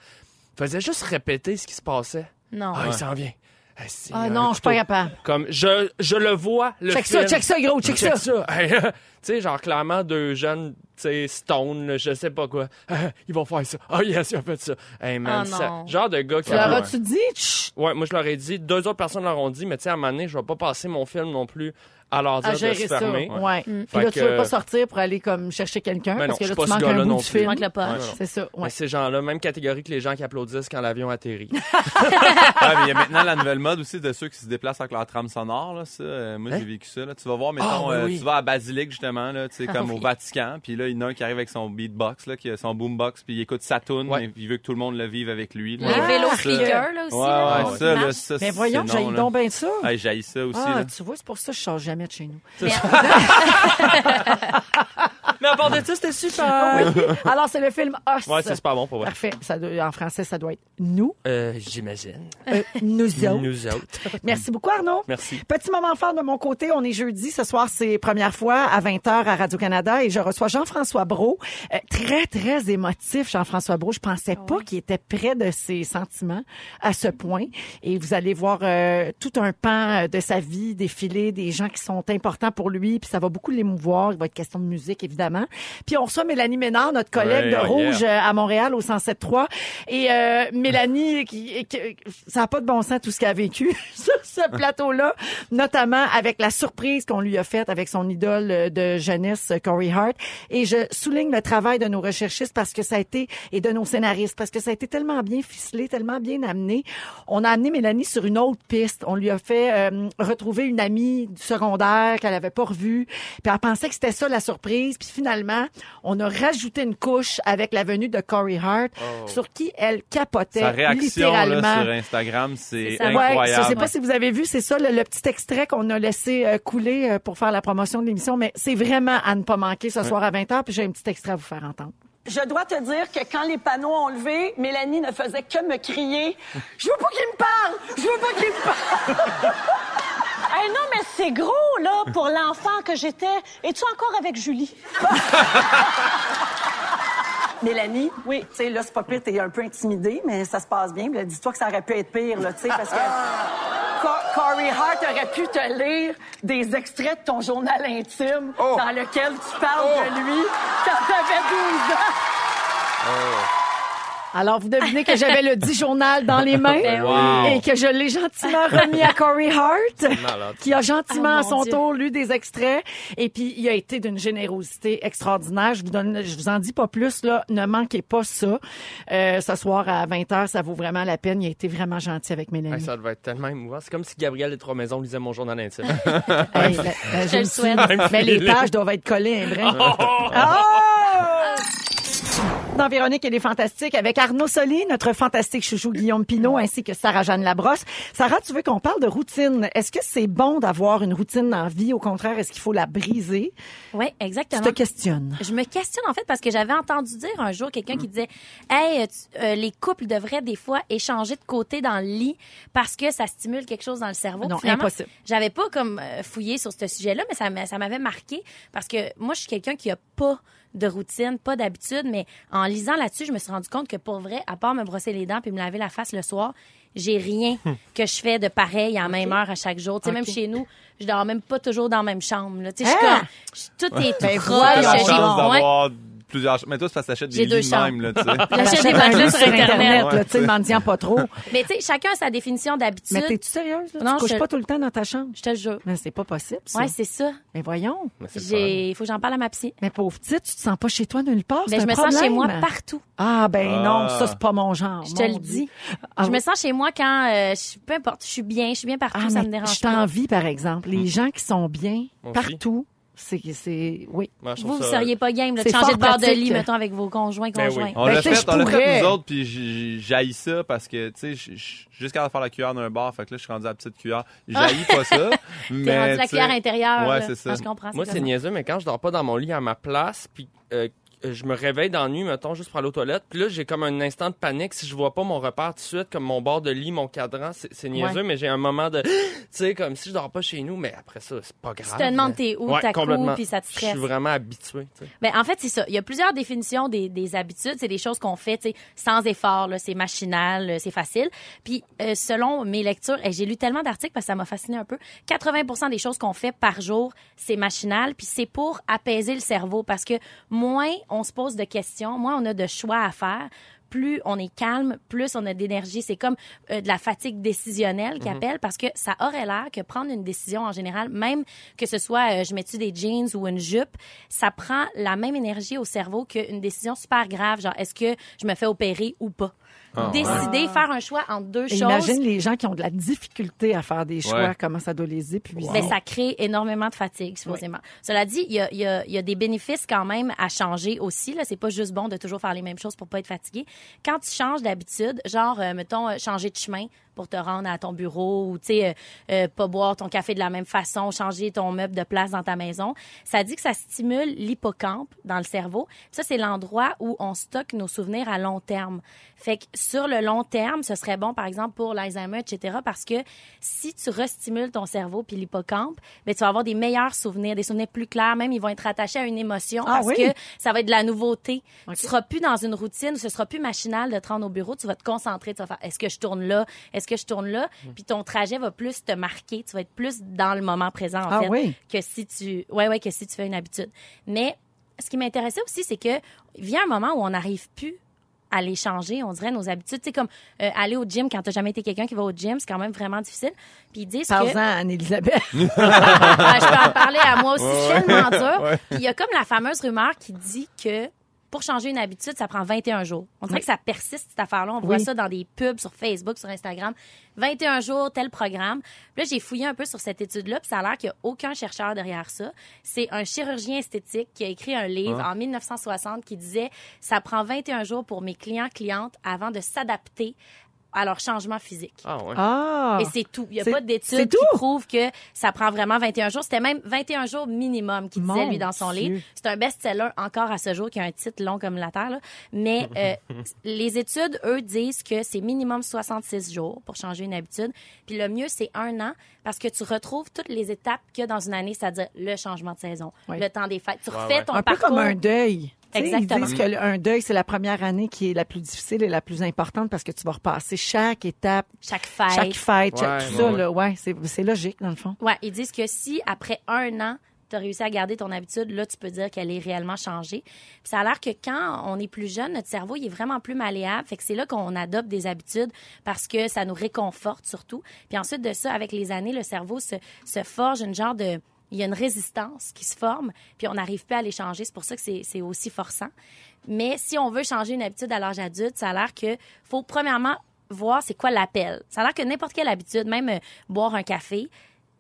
Speaker 3: faisait juste répéter ce qui se passait.
Speaker 2: Non.
Speaker 3: Ah, il s'en vient. Ah,
Speaker 1: Ah non, je suis pas capable.
Speaker 3: Comme, je, je le vois, le
Speaker 1: Check
Speaker 3: film.
Speaker 1: ça, check ça, gros, check,
Speaker 3: Check
Speaker 1: ça.
Speaker 3: tu sais, genre, clairement, deux jeunes, tu sais, stone, là, je sais pas quoi. Ils vont faire ça. Ah, yes, ils ont fait ça. Hey, man,
Speaker 2: Oh
Speaker 3: ça-
Speaker 2: non.
Speaker 3: genre de gars qui...
Speaker 1: Tu leur as-tu dit?
Speaker 3: Ouais, moi, je leur ai dit. Deux autres personnes leur ont dit, mais tu sais, à un moment donné, je vais pas passer mon film non plus à leur dire
Speaker 1: à
Speaker 3: de se
Speaker 1: ça.
Speaker 3: fermer.
Speaker 1: Ouais. Puis là, tu veux pas sortir pour aller comme chercher quelqu'un
Speaker 3: Ben
Speaker 1: parce que là, tu
Speaker 3: pas
Speaker 1: manques
Speaker 3: ce
Speaker 1: un
Speaker 3: gars-là
Speaker 1: bout
Speaker 3: non
Speaker 1: du
Speaker 3: plus.
Speaker 2: Tu
Speaker 1: film.
Speaker 2: manques le punch.
Speaker 3: Ouais, non.
Speaker 1: C'est ça, ouais.
Speaker 3: ces gens-là, même catégorie que les gens qui applaudissent quand l'avion atterrit.
Speaker 4: Ouais, mais il y a maintenant la nouvelle mode aussi de ceux qui se déplacent avec leur trame sonore. Là, ça. Euh, moi,
Speaker 3: Hein?
Speaker 4: j'ai vécu ça. Là. Tu vas voir, mettons,
Speaker 3: Ah, oui,
Speaker 4: euh, tu vas à Basilique, justement, là, tu sais, comme
Speaker 2: oui.
Speaker 4: au Vatican. Puis là, il y en a un qui arrive avec son beatbox, là, qui a son boombox, puis il écoute sa tune,
Speaker 3: Ouais.
Speaker 4: mais il veut que tout le monde le vive avec lui. là.
Speaker 2: Les
Speaker 1: Ah,
Speaker 2: vélos
Speaker 1: ça-
Speaker 2: flickers, là aussi.
Speaker 4: Ouais,
Speaker 2: là,
Speaker 4: ouais,
Speaker 2: on
Speaker 4: ça, là,
Speaker 2: marche.
Speaker 4: ça,
Speaker 1: Mais
Speaker 4: c'est
Speaker 1: voyons, j'ai donc bien ça.
Speaker 4: J'haïs ça aussi.
Speaker 1: Ah, tu vois, c'est pour ça que je sors jamais de chez nous.
Speaker 2: Mais-
Speaker 3: à part de ça, c'était super.
Speaker 1: Alors, c'est le film Us.
Speaker 3: Ouais, c'est super bon pour vrai.
Speaker 1: Parfait. Ça doit- en français, ça doit être nous,
Speaker 3: Euh, j'imagine.
Speaker 1: euh, nous autres.
Speaker 3: Nous autres.
Speaker 1: Merci beaucoup, Arnaud.
Speaker 3: Merci.
Speaker 1: Petit moment fort de mon côté. On est jeudi. Ce soir, c'est première fois à 20h à Radio-Canada et je reçois Jean-François Brault. Euh, très, très émotif, Jean-François Brault. Je pensais pas qu'il était près de ses sentiments à ce point. Et vous allez voir euh, tout un pan euh, de sa vie défiler, des gens qui sont importants pour lui. Puis ça va beaucoup l'émouvoir. Il va être question de musique, évidemment. Évidemment. Puis on reçoit Mélanie Ménard, notre collègue de
Speaker 4: yeah.
Speaker 1: Rouge euh, à Montréal au 107.3. Et euh, Mélanie, qui, qui- ça n'a pas de bon sens tout ce qu'elle a vécu sur ce plateau-là, notamment avec la surprise qu'on lui a faite avec son idole de jeunesse, Corey Hart. Et je souligne le travail de nos recherchistes parce que ça a été, et de nos scénaristes, parce que ça a été tellement bien ficelé, tellement bien amené. On a amené Mélanie sur une autre piste. On lui a fait euh, retrouver une amie du secondaire qu'elle avait pas revue. Puis elle pensait que c'était ça la surprise. Puis finalement, on a rajouté une couche avec la venue de Corey Hart, sur qui elle capotait
Speaker 4: Sa réaction
Speaker 1: littéralement.
Speaker 4: là, sur Instagram, c'est
Speaker 2: C'est ça.
Speaker 1: Ouais,
Speaker 4: incroyable.
Speaker 1: je sais pas si vous avez vu, c'est ça le, le petit extrait qu'on a laissé euh, couler euh, pour faire la promotion de l'émission, mais c'est vraiment à ne pas manquer ce soir à 20h, puis j'ai un petit extrait à vous faire entendre.
Speaker 6: Je dois te dire que quand les panneaux ont levé, Mélanie ne faisait que me crier Je veux pas qu'il me parle Je veux pas qu'il me parle
Speaker 7: Hey, non, mais c'est gros, là, pour l'enfant que j'étais. Es-tu encore avec Julie?
Speaker 6: Mélanie, oui, tu sais, là, c'est pas pire, t'es un peu intimidée, mais ça se passe bien. Dis-toi que ça aurait pu être pire, là, tu sais, parce que Co- Corey Hart aurait pu te lire des extraits de ton journal intime dans lequel tu parles de lui quand t'avais 12 ans.
Speaker 1: Alors, vous devinez que j'avais le dit journal dans les mains
Speaker 2: Ben
Speaker 4: oui.
Speaker 1: et que je l'ai gentiment remis à Corey Hart,
Speaker 3: Malade.
Speaker 1: qui a gentiment
Speaker 2: Oh,
Speaker 1: à son
Speaker 2: Dieu.
Speaker 1: tour lu des extraits. Et puis, il a été d'une générosité extraordinaire. Je vous donne, je vous en dis pas plus, là. Ne manquez pas ça. Euh, ce soir à 20h, ça vaut vraiment la peine. Il a été vraiment gentil avec Mélanie.
Speaker 3: Hey, ça devait être tellement émouvant. C'est comme si Gabriel des Trois Maisons lisait mon journal intime.
Speaker 1: Hey, ben, ben,
Speaker 2: Je le souhaite.
Speaker 1: Mais les pages doivent être collées un brin. Oh! Dans Véronique, elle est fantastique avec Arnaud Soli, notre fantastique chouchou Guillaume Pinot, ainsi que Sarah-Jeanne Labrosse. Sarah, tu veux qu'on parle de routine. Est-ce que c'est bon d'avoir une routine dans la vie? Au contraire, est-ce qu'il faut la briser?
Speaker 2: Oui,
Speaker 1: Tu
Speaker 2: exactement.
Speaker 1: te questionnes.
Speaker 2: Je me questionne en fait parce que j'avais entendu dire un jour quelqu'un qui disait Hey, tu- euh, les couples devraient des fois échanger de côté dans le lit parce que ça stimule quelque chose dans le cerveau.
Speaker 1: Non,
Speaker 2: finalement,
Speaker 1: impossible.
Speaker 2: J'avais pas comme euh, fouillé sur ce sujet-là, mais ça m'a- ça m'avait marqué parce que moi, je suis quelqu'un qui a pas de routine, pas d'habitude, mais en lisant là-dessus, je me suis rendu compte que pour vrai, à part me brosser les dents puis me laver la face le soir, j'ai rien que je fais de pareil à la même heure à chaque jour. Tu sais, même chez nous, je dors même pas toujours dans la même chambre. Là. Tu sais, je suis
Speaker 1: Ah!
Speaker 2: comme, je- tout est
Speaker 1: Ben
Speaker 2: j'ai-
Speaker 4: d'avoir plusieurs Mais toi, c'est parce que t'achètes
Speaker 2: J'ai
Speaker 4: des
Speaker 2: deux
Speaker 4: lits de même, là, tu sais.
Speaker 2: J'achète des matelas sur Internet.
Speaker 1: là, tu sais, m'en disant pas trop.
Speaker 2: Mais tu sais, chacun a sa définition d'habitude.
Speaker 1: Mais t'es-tu sérieuse? Là?
Speaker 2: Non,
Speaker 1: tu couches
Speaker 2: je-
Speaker 1: pas tout le temps dans ta chambre?
Speaker 2: Je te le jure.
Speaker 1: Mais c'est pas possible, ça.
Speaker 2: Ouais, c'est ça.
Speaker 1: Mais voyons.
Speaker 2: Il faut que j'en parle à ma psy.
Speaker 1: Mais pauvre petite, tu te sens pas chez toi nulle part?
Speaker 2: Mais
Speaker 1: c'est
Speaker 2: je me sens chez moi partout.
Speaker 1: Ah, ben
Speaker 4: Ah.
Speaker 1: non, ça, c'est pas mon genre.
Speaker 2: Je te le dis. Je me sens chez moi quand, euh, je, peu importe, je suis bien, je suis bien partout,
Speaker 1: Ah,
Speaker 2: ça
Speaker 1: mais
Speaker 2: me dérange
Speaker 1: je
Speaker 2: pas.
Speaker 1: t'envie, par exemple. Les gens qui sont bien partout, c'est, c'est, oui.
Speaker 3: Moi,
Speaker 2: Vous, vous
Speaker 3: ça-
Speaker 2: seriez pas game là, de changer de bord de lit, mettons, avec vos conjoints,
Speaker 3: Ben oui.
Speaker 2: conjoints.
Speaker 4: On
Speaker 1: Ben,
Speaker 4: l'a fait, on l'a
Speaker 1: pourrais.
Speaker 4: fait nous autres, puis j'ai- j'haïs ça parce que, tu sais, jusqu'à faire la cuillère d'un bar, fait que là, je suis rendu à la petite cuillère. J'haïs pas ça,
Speaker 2: T'es
Speaker 4: mais...
Speaker 2: rendu la cuillère intérieure.
Speaker 4: Ouais, c'est ça.
Speaker 2: Ah, je comprends.
Speaker 3: Moi, c'est niaiseux, mais quand je dors pas dans mon lit à ma place, puis euh, je me réveille dans la nuit, mettons, juste pour aller aux toilettes, puis là, j'ai comme un instant de panique si je vois pas mon repère tout de suite, comme mon bord de lit, mon cadran, c'est niaiseux, mais j'ai un moment de, tu sais, comme si je dors pas chez nous, mais après ça, c'est pas grave.
Speaker 2: te demandes
Speaker 3: mais-
Speaker 2: t'es où,
Speaker 3: Ouais,
Speaker 2: t'as
Speaker 3: complètement.
Speaker 2: puis ça te
Speaker 3: Je
Speaker 2: stresse.
Speaker 3: suis vraiment habitué, tu.
Speaker 2: Ben, en fait, c'est ça. Il y a plusieurs définitions des, des habitudes. C'est des choses qu'on fait, tu sais, sans effort, là. C'est machinal, euh, c'est facile. Puis, euh, selon mes lectures, et j'ai lu tellement d'articles parce que ça m'a fasciné un peu, 80 des choses qu'on fait par jour, c'est machinal. Puis, c'est pour apaiser le cerveau parce que moins on se pose de questions, moins on a de choix à faire, plus on est calme, plus on a d'énergie. C'est comme euh, de la fatigue décisionnelle qu'ils appellent parce que ça aurait l'air que prendre une décision en général, même que ce soit euh, je mets-tu des jeans ou une jupe, ça prend la même énergie au cerveau qu'une décision super grave, genre est-ce que je me fais opérer ou pas? Décider, faire un choix entre deux
Speaker 1: Et
Speaker 2: choses.
Speaker 1: Imagine les gens qui ont de la difficulté à faire des choix,
Speaker 4: Ouais.
Speaker 1: comment ça doit les épuiser.
Speaker 2: Ben, ça crée énormément de fatigue, supposément. Cela dit, il y a, il y, a, il y a des bénéfices quand même à changer aussi. Là, c'est pas juste bon de toujours faire les mêmes choses pour pas être fatigué. Quand tu changes d'habitude, genre, euh, mettons, euh, changer de chemin pour te rendre à ton bureau ou, tu sais, euh, euh, pas boire ton café de la même façon, changer ton meuble de place dans ta maison, ça dit que ça stimule l'hippocampe dans le cerveau. Ça, c'est l'endroit où on stocke nos souvenirs à long terme. Fait que sur le long terme, ce serait bon, par exemple, pour l'Alzheimer, etc., parce que si tu restimules ton cerveau puis l'hippocampe, ben, tu vas avoir des meilleurs souvenirs, des souvenirs plus clairs, même ils vont être rattachés à une émotion
Speaker 1: Ah
Speaker 2: parce
Speaker 1: oui?
Speaker 2: que ça va être de la nouveauté. Tu seras plus dans une routine, ce sera plus machinal de te rendre au bureau, tu vas te concentrer, tu vas faire est-ce que je tourne là, est-ce que je tourne là, puis ton trajet va plus te marquer, tu vas être plus dans le moment présent en
Speaker 1: Ah
Speaker 2: fait
Speaker 1: oui?
Speaker 2: que si tu ouais ouais que si tu fais une habitude. Mais ce qui m'intéressait aussi, c'est que vient un moment où on n'arrive plus à les changer, on dirait nos habitudes. Tu sais, comme euh, aller au gym quand t'as jamais été quelqu'un qui va au gym, c'est quand même vraiment difficile. Puis ils disent que...
Speaker 1: Parle-en à Anne-Elisabeth.
Speaker 2: Ah, je peux en parler à moi aussi, c'est tellement dur. Puis il y a comme la fameuse rumeur qui dit que pour changer une habitude, ça prend 21 jours. On dirait que ça persiste, cette affaire-là. On voit ça dans des pubs sur Facebook, sur Instagram. 21 jours, tel programme. Puis là, j'ai fouillé un peu sur cette étude-là, puis ça a l'air qu'il n'y a aucun chercheur derrière ça. C'est un chirurgien esthétique qui a écrit un livre en 1960 qui disait « Ça prend 21 jours pour mes clients, clientes avant de s'adapter à leur changement physique.
Speaker 3: Ah ouais.
Speaker 1: Ah!
Speaker 2: Et c'est tout. Il n'y a pas d'études qui prouvent que ça prend vraiment 21 jours. C'était même 21 jours minimum qu'il disait,
Speaker 1: Mon
Speaker 2: lui, dans son
Speaker 1: Dieu.
Speaker 2: livre. C'est un best-seller encore à ce jour qui a un titre long comme la Terre. là. Mais euh, les études, eux, disent que c'est minimum 66 jours pour changer une habitude. Puis le mieux, c'est un an parce que tu retrouves toutes les étapes qu'il y a dans une année, c'est-à-dire le changement de saison,
Speaker 1: Oui.
Speaker 2: le temps des fêtes. Tu refais
Speaker 3: ouais.
Speaker 2: ton
Speaker 1: un peu
Speaker 2: parcours.
Speaker 1: comme un deuil.
Speaker 2: Exactement.
Speaker 1: Ils disent que le- un deuil, c'est la première année qui est la plus difficile et la plus importante parce que tu vas repasser chaque étape,
Speaker 2: Chaque fête.
Speaker 1: chaque fête, chaque- tout
Speaker 3: ouais,
Speaker 1: ça.
Speaker 3: ouais.
Speaker 1: Là, ouais, c'est, c'est logique, dans le fond.
Speaker 2: Ouais, ils disent que si après un an, tu as réussi à garder ton habitude, là, tu peux dire qu'elle est réellement changée. Puis ça a l'air que quand on est plus jeune, notre cerveau, il est vraiment plus malléable. Fait que c'est là qu'on adopte des habitudes parce que ça nous réconforte surtout. Puis ensuite de ça, avec les années, le cerveau se, se forge une genre de... Il y a une résistance qui se forme, puis on n'arrive plus à les changer. C'est pour ça que c'est aussi forçant. Mais si on veut changer une habitude à l'âge adulte, ça a l'air que faut premièrement voir c'est quoi l'appel. Ça a l'air que n'importe quelle habitude, même euh, boire un café,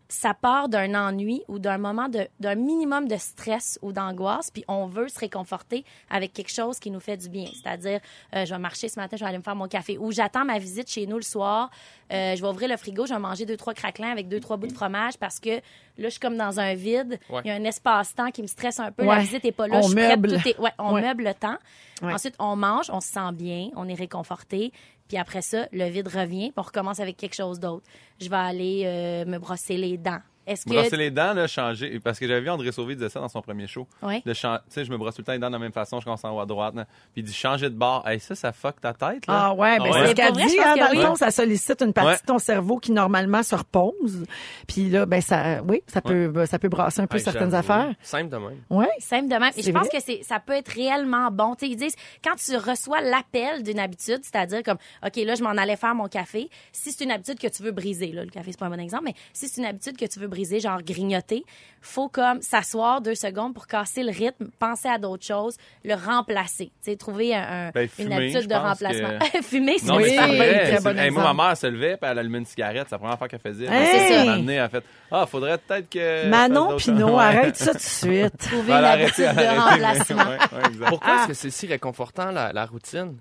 Speaker 2: ça part d'un ennui ou d'un moment de d'un minimum de stress ou d'angoisse, puis on veut se réconforter avec quelque chose qui nous fait du bien. C'est-à-dire, euh, je vais marcher ce matin, je vais aller me faire mon café, ou j'attends ma visite chez nous le soir, euh, je vais ouvrir le frigo, je vais manger deux trois craquelins avec deux trois bouts de fromage parce que là je suis comme dans un vide, il y a un espace-temps qui me stresse un peu,
Speaker 1: Ouais.
Speaker 2: la visite est pas là,
Speaker 1: On
Speaker 2: je suis prête,
Speaker 1: meuble.
Speaker 2: tout est- ouais, on
Speaker 1: Ouais.
Speaker 2: meuble le temps.
Speaker 1: Ouais.
Speaker 2: Ensuite, on mange, on se sent bien, on est réconforté. Puis après ça, le vide revient, puis on recommence avec quelque chose d'autre. Je vais aller euh, me brosser les dents. Est-ce que
Speaker 4: Brosser les dents, là, changer. Parce que j'avais vu André Sauvé dire ça dans son premier show.
Speaker 2: Ouais.
Speaker 4: De chan- Tu sais, je me brosse tout le temps les dents de la même façon, je commence en haut à droite. là. Puis il dit changer de bord. Hey, ça, ça fuck ta tête, là.
Speaker 1: Ah ouais, ben
Speaker 4: Ah
Speaker 1: c'est
Speaker 4: ouais?
Speaker 1: ce qu'elle dit, hein, dans le
Speaker 2: oui.
Speaker 1: fond, ça sollicite une partie
Speaker 4: Ouais.
Speaker 1: de ton cerveau qui normalement se repose. Puis là, ben ça, oui, ça peut, ça peut brasser un peu
Speaker 3: Hey,
Speaker 1: certaines affaires.
Speaker 3: Simple de même.
Speaker 1: Ouais.
Speaker 2: Simple de même. Et
Speaker 1: C'est
Speaker 2: je pense
Speaker 1: vrai?
Speaker 2: que c'est, ça peut être réellement bon. Tu sais, ils disent, quand tu reçois l'appel d'une habitude, c'est-à-dire comme, OK, là, je m'en allais faire mon café. Si c'est une habitude que tu veux briser, là, le café, c'est pas un bon exemple, mais si c'est une habitude que tu veux briser, genre grignoter, faut comme s'asseoir deux secondes pour casser le rythme, penser à d'autres choses, le remplacer. Tu sais, trouver un, un-
Speaker 4: Ben,
Speaker 2: une
Speaker 4: fumer,
Speaker 2: habitude de remplacement.
Speaker 4: que-
Speaker 2: Fumer, c'est
Speaker 4: Non, mais
Speaker 1: Oui, très
Speaker 4: C'est-
Speaker 1: bon
Speaker 4: hey, moi, ma mère se levait, puis elle allumait une cigarette. C'est la première fois qu'elle faisait.
Speaker 1: Hey!
Speaker 4: donné, elle a fait Ah, faudrait peut-être que.
Speaker 1: Manon Pinot, arrête ça tout de suite.
Speaker 2: Trouver
Speaker 4: Elle
Speaker 2: une
Speaker 4: a
Speaker 2: habitude
Speaker 4: arrêté,
Speaker 2: de remplacement.
Speaker 4: ouais, ouais, exact.
Speaker 3: Pourquoi
Speaker 2: Ah.
Speaker 3: est-ce que c'est si réconfortant, la, la routine?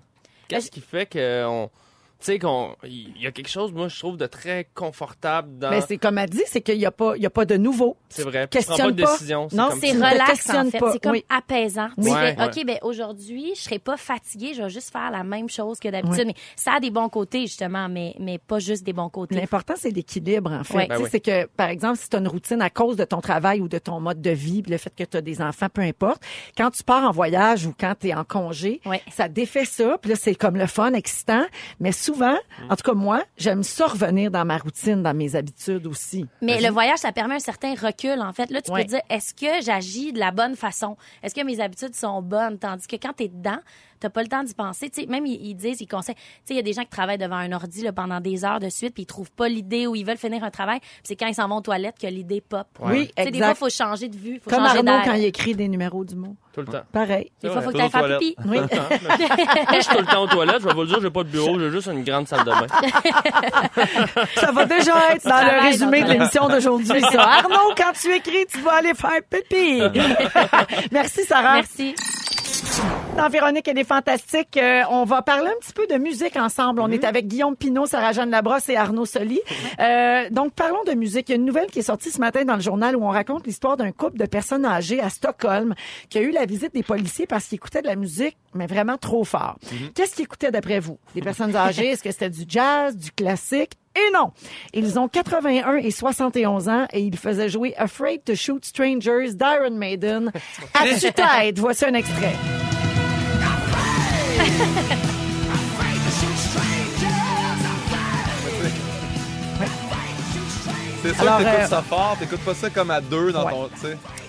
Speaker 3: Qu'est-ce qui fait qu'on... Tu sais, qu'on... Il y a quelque chose, moi, je trouve, de très confortable dans...
Speaker 1: Mais c'est comme elle dit, c'est qu'il n'y a pas, il y a pas de nouveau.
Speaker 3: C'est vrai. Tu prends
Speaker 1: Questionne
Speaker 3: pas de décision.
Speaker 1: Non,
Speaker 2: C'est relax, en fait. C'est comme
Speaker 1: Oui.
Speaker 2: apaisant. Tu
Speaker 3: Ouais,
Speaker 2: fais,
Speaker 3: ouais.
Speaker 2: OK, ben aujourd'hui, je serai pas fatiguée, je vais juste faire la même chose que d'habitude. Mais ça a des bons côtés, justement, mais, mais pas juste des bons côtés.
Speaker 1: L'important, c'est l'équilibre, en fait.
Speaker 2: Ouais.
Speaker 1: Tu sais,
Speaker 3: Ben oui.
Speaker 1: C'est que, par exemple, si tu as une routine à cause de ton travail ou de ton mode de vie, le fait que tu as des enfants, peu importe, quand tu pars en voyage ou quand tu es en congé, ça défait ça, puis là, c'est comme le fun, excitant. Mais souvent, en tout cas, moi, j'aime ça revenir dans ma routine, dans mes habitudes aussi.
Speaker 2: Mais le voyage, ça permet un certain recul, en fait. Là, tu
Speaker 1: Ouais.
Speaker 2: peux te dire, est-ce que j'agis de la bonne façon? Est-ce que mes habitudes sont bonnes? Tandis que quand tu es dedans, t'as pas le temps d'y penser. Tu sais, même, ils, ils disent, ils conseillent. Il y a des gens qui travaillent devant un ordi là, pendant des heures de suite, puis ils trouvent pas l'idée ou ils veulent finir un travail. C'est quand ils s'en vont aux toilettes que l'idée pop.
Speaker 1: Oui,
Speaker 2: sais, des fois,
Speaker 1: exact.
Speaker 2: faut changer de vue, faut
Speaker 1: Comme
Speaker 2: changer
Speaker 1: Arnaud quand il écrit des numéros du mot.
Speaker 3: Tout le temps.
Speaker 1: Pareil.
Speaker 2: Des fois,
Speaker 3: Ouais.
Speaker 2: faut que tu faire
Speaker 4: toilette.
Speaker 2: pipi.
Speaker 1: Oui.
Speaker 3: Je suis tout le temps aux toilettes. Je vais vous le dire, j'ai pas de bureau. J'ai juste une grande salle de bain.
Speaker 1: Ça va déjà être dans le résumé
Speaker 2: dans
Speaker 1: de l'émission d'aujourd'hui, ça. Arnaud, quand tu écris, tu vas aller faire pipi. Merci, Sarah.
Speaker 2: Merci.
Speaker 1: Dans Véronique, elle est fantastique. Euh, on va parler un petit peu de musique ensemble. On est avec Guillaume Pinot, Sarah-Jeanne Labrosse et Arnaud Soli. Euh, donc, parlons de musique. Il y a une nouvelle qui est sortie ce matin dans le journal où on raconte l'histoire d'un couple de personnes âgées à Stockholm qui a eu la visite des policiers parce qu'ils écoutaient de la musique, mais vraiment trop fort. Qu'est-ce qu'ils écoutaient d'après vous? Des personnes âgées, est-ce que c'était du jazz, du classique? Et non! Ils ont 81 et 71 ans et ils faisaient jouer Afraid to Shoot Strangers d'Iron Maiden à tue-tête. Voici un extrait.
Speaker 4: C'est sûr
Speaker 1: Alors,
Speaker 4: que t'écoutes
Speaker 1: euh,
Speaker 4: ça fort, t'écoutes pas ça comme à deux dans
Speaker 1: Ouais.
Speaker 4: ton.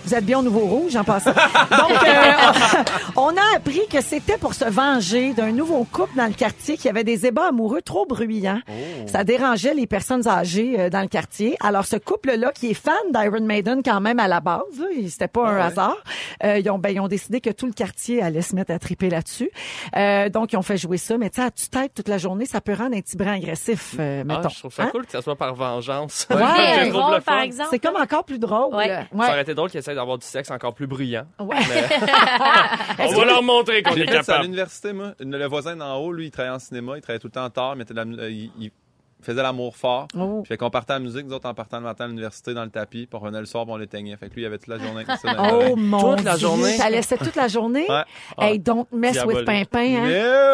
Speaker 1: Vous êtes bien au Nouveau Rouge, en passant. Donc, euh, on a appris que c'était pour se venger d'un nouveau couple dans le quartier qui avait des ébats amoureux trop bruyants. Ça dérangeait les personnes âgées euh, dans le quartier. Alors, ce couple-là, qui est fan d'Iron Maiden quand même à la base, c'était pas un hasard, euh, ils, ont, ben, ils ont décidé que tout le quartier allait se mettre à triper là-dessus. Euh, donc, ils ont fait jouer ça. Mais tu sais, à tue-tête toute la journée, ça peut rendre un petit brin agressif, euh,
Speaker 3: Ah,
Speaker 1: mettons.
Speaker 3: je trouve ça
Speaker 1: Hein?
Speaker 3: cool que ça soit par vengeance.
Speaker 1: Ouais.
Speaker 2: Exemple.
Speaker 1: C'est comme encore plus drôle.
Speaker 2: Ouais.
Speaker 3: Ça aurait été drôle qu'ils d'avoir du sexe encore plus bruyant.
Speaker 1: Ouais.
Speaker 3: On va leur montrer qu'on est
Speaker 4: fait ça à
Speaker 3: capable.
Speaker 4: l'université, moi. Le voisin d'en haut, lui, il travaillait en cinéma, il travaillait tout le temps tard, il, il faisait l'amour fort.
Speaker 1: Oh.
Speaker 4: Puis fait qu'on partait à la musique, nous autres, en partant le matin à l'université dans le tapis, puis on revenait le soir, puis on l'éteignait. Fait que lui, il avait toute la journée avec ça dans
Speaker 1: Oh mon
Speaker 3: Toute la
Speaker 1: Dieu,
Speaker 3: journée?
Speaker 1: ça laissait toute la journée?
Speaker 4: Ouais.
Speaker 1: Hey, don't mess with. Pimpin, hein?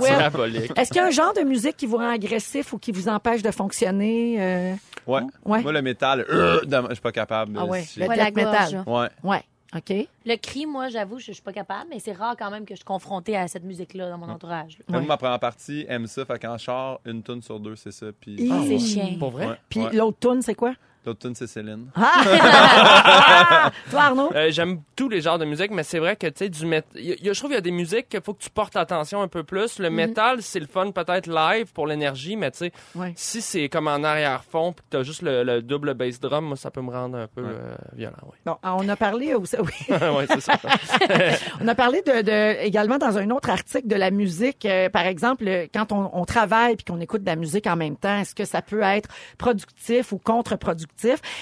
Speaker 3: Diabolique.
Speaker 1: Est-ce qu'il y a un genre de musique qui vous rend agressif ou qui vous empêche de fonctionner? euh?
Speaker 4: Ouais.
Speaker 1: Ouais.
Speaker 4: Moi, le métal, euh, je suis pas capable.
Speaker 1: Ah ouais,
Speaker 4: Si-
Speaker 1: le
Speaker 2: Ouais, la
Speaker 1: death metal.
Speaker 2: gorge.
Speaker 4: Ouais.
Speaker 1: Ouais, OK.
Speaker 2: Le cri, moi, j'avoue, je je suis pas capable, mais c'est rare quand même que je suis confrontée à cette musique-là dans mon entourage. là.
Speaker 4: Moi,
Speaker 1: Ouais.
Speaker 4: ma première partie aime ça, fait qu'en char, une tune sur deux, c'est ça. Puis
Speaker 1: Hi.
Speaker 2: C'est chien.
Speaker 3: Pour vrai?
Speaker 4: Ouais,
Speaker 1: Puis
Speaker 4: ouais.
Speaker 1: l'autre tune, c'est quoi?
Speaker 4: L'autre tune, c'est Céline.
Speaker 1: Ah! Toi, Arnaud?
Speaker 3: Euh, J'aime tous les genres de musique, mais c'est vrai que, tu sais, du mét... il y a- il y a- je trouve qu'il y a des musiques qu'il faut que tu portes attention un peu plus. Le métal, c'est le fun peut-être live pour l'énergie, mais tu sais,
Speaker 1: Ouais.
Speaker 3: si c'est comme en arrière-fond puis que t'as juste le, le double bass drum, moi, ça peut me rendre un peu euh, violent, oui.
Speaker 1: Bon, on a parlé aussi, oui.
Speaker 3: ouais, c'est ça.
Speaker 1: On a parlé de, de- également dans un autre article de la musique. euh, par exemple, quand on, on travaille puis qu'on écoute de la musique en même temps, est-ce que ça peut être productif ou contre-productif?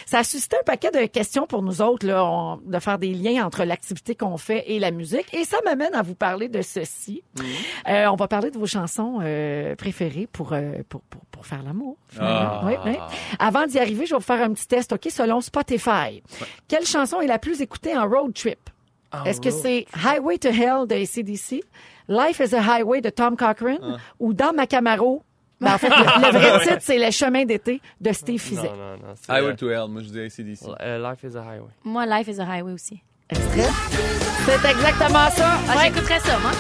Speaker 1: Ça a suscité un paquet de questions pour nous autres là, on- de faire des liens entre l'activité qu'on fait et la musique. Et ça m'amène à vous parler de ceci. Euh, on va parler de vos chansons euh, préférées pour, euh, pour, pour pour faire l'amour.
Speaker 4: Ah.
Speaker 1: Oui, oui. Avant d'y arriver, je vais vous faire un petit test, ok, selon Spotify. Quelle chanson est la plus écoutée en road trip? Est-ce que c'est Highway to Hell de ACDC, Life is a Highway de Tom Cochrane ou Dans ma Camaro? Ben, en fait, le, le vrai titre, c'est Les chemins d'été de Steve Fizet.
Speaker 3: Non, non, non. c'est,
Speaker 4: Highway
Speaker 3: euh,
Speaker 4: to Hell, moi, je dis ACDC.
Speaker 3: euh, Life is a Highway.
Speaker 2: Moi, Life is a Highway aussi.
Speaker 1: Extrait. C'est exactement ça.
Speaker 2: Ah, J'écouterais ça, moi.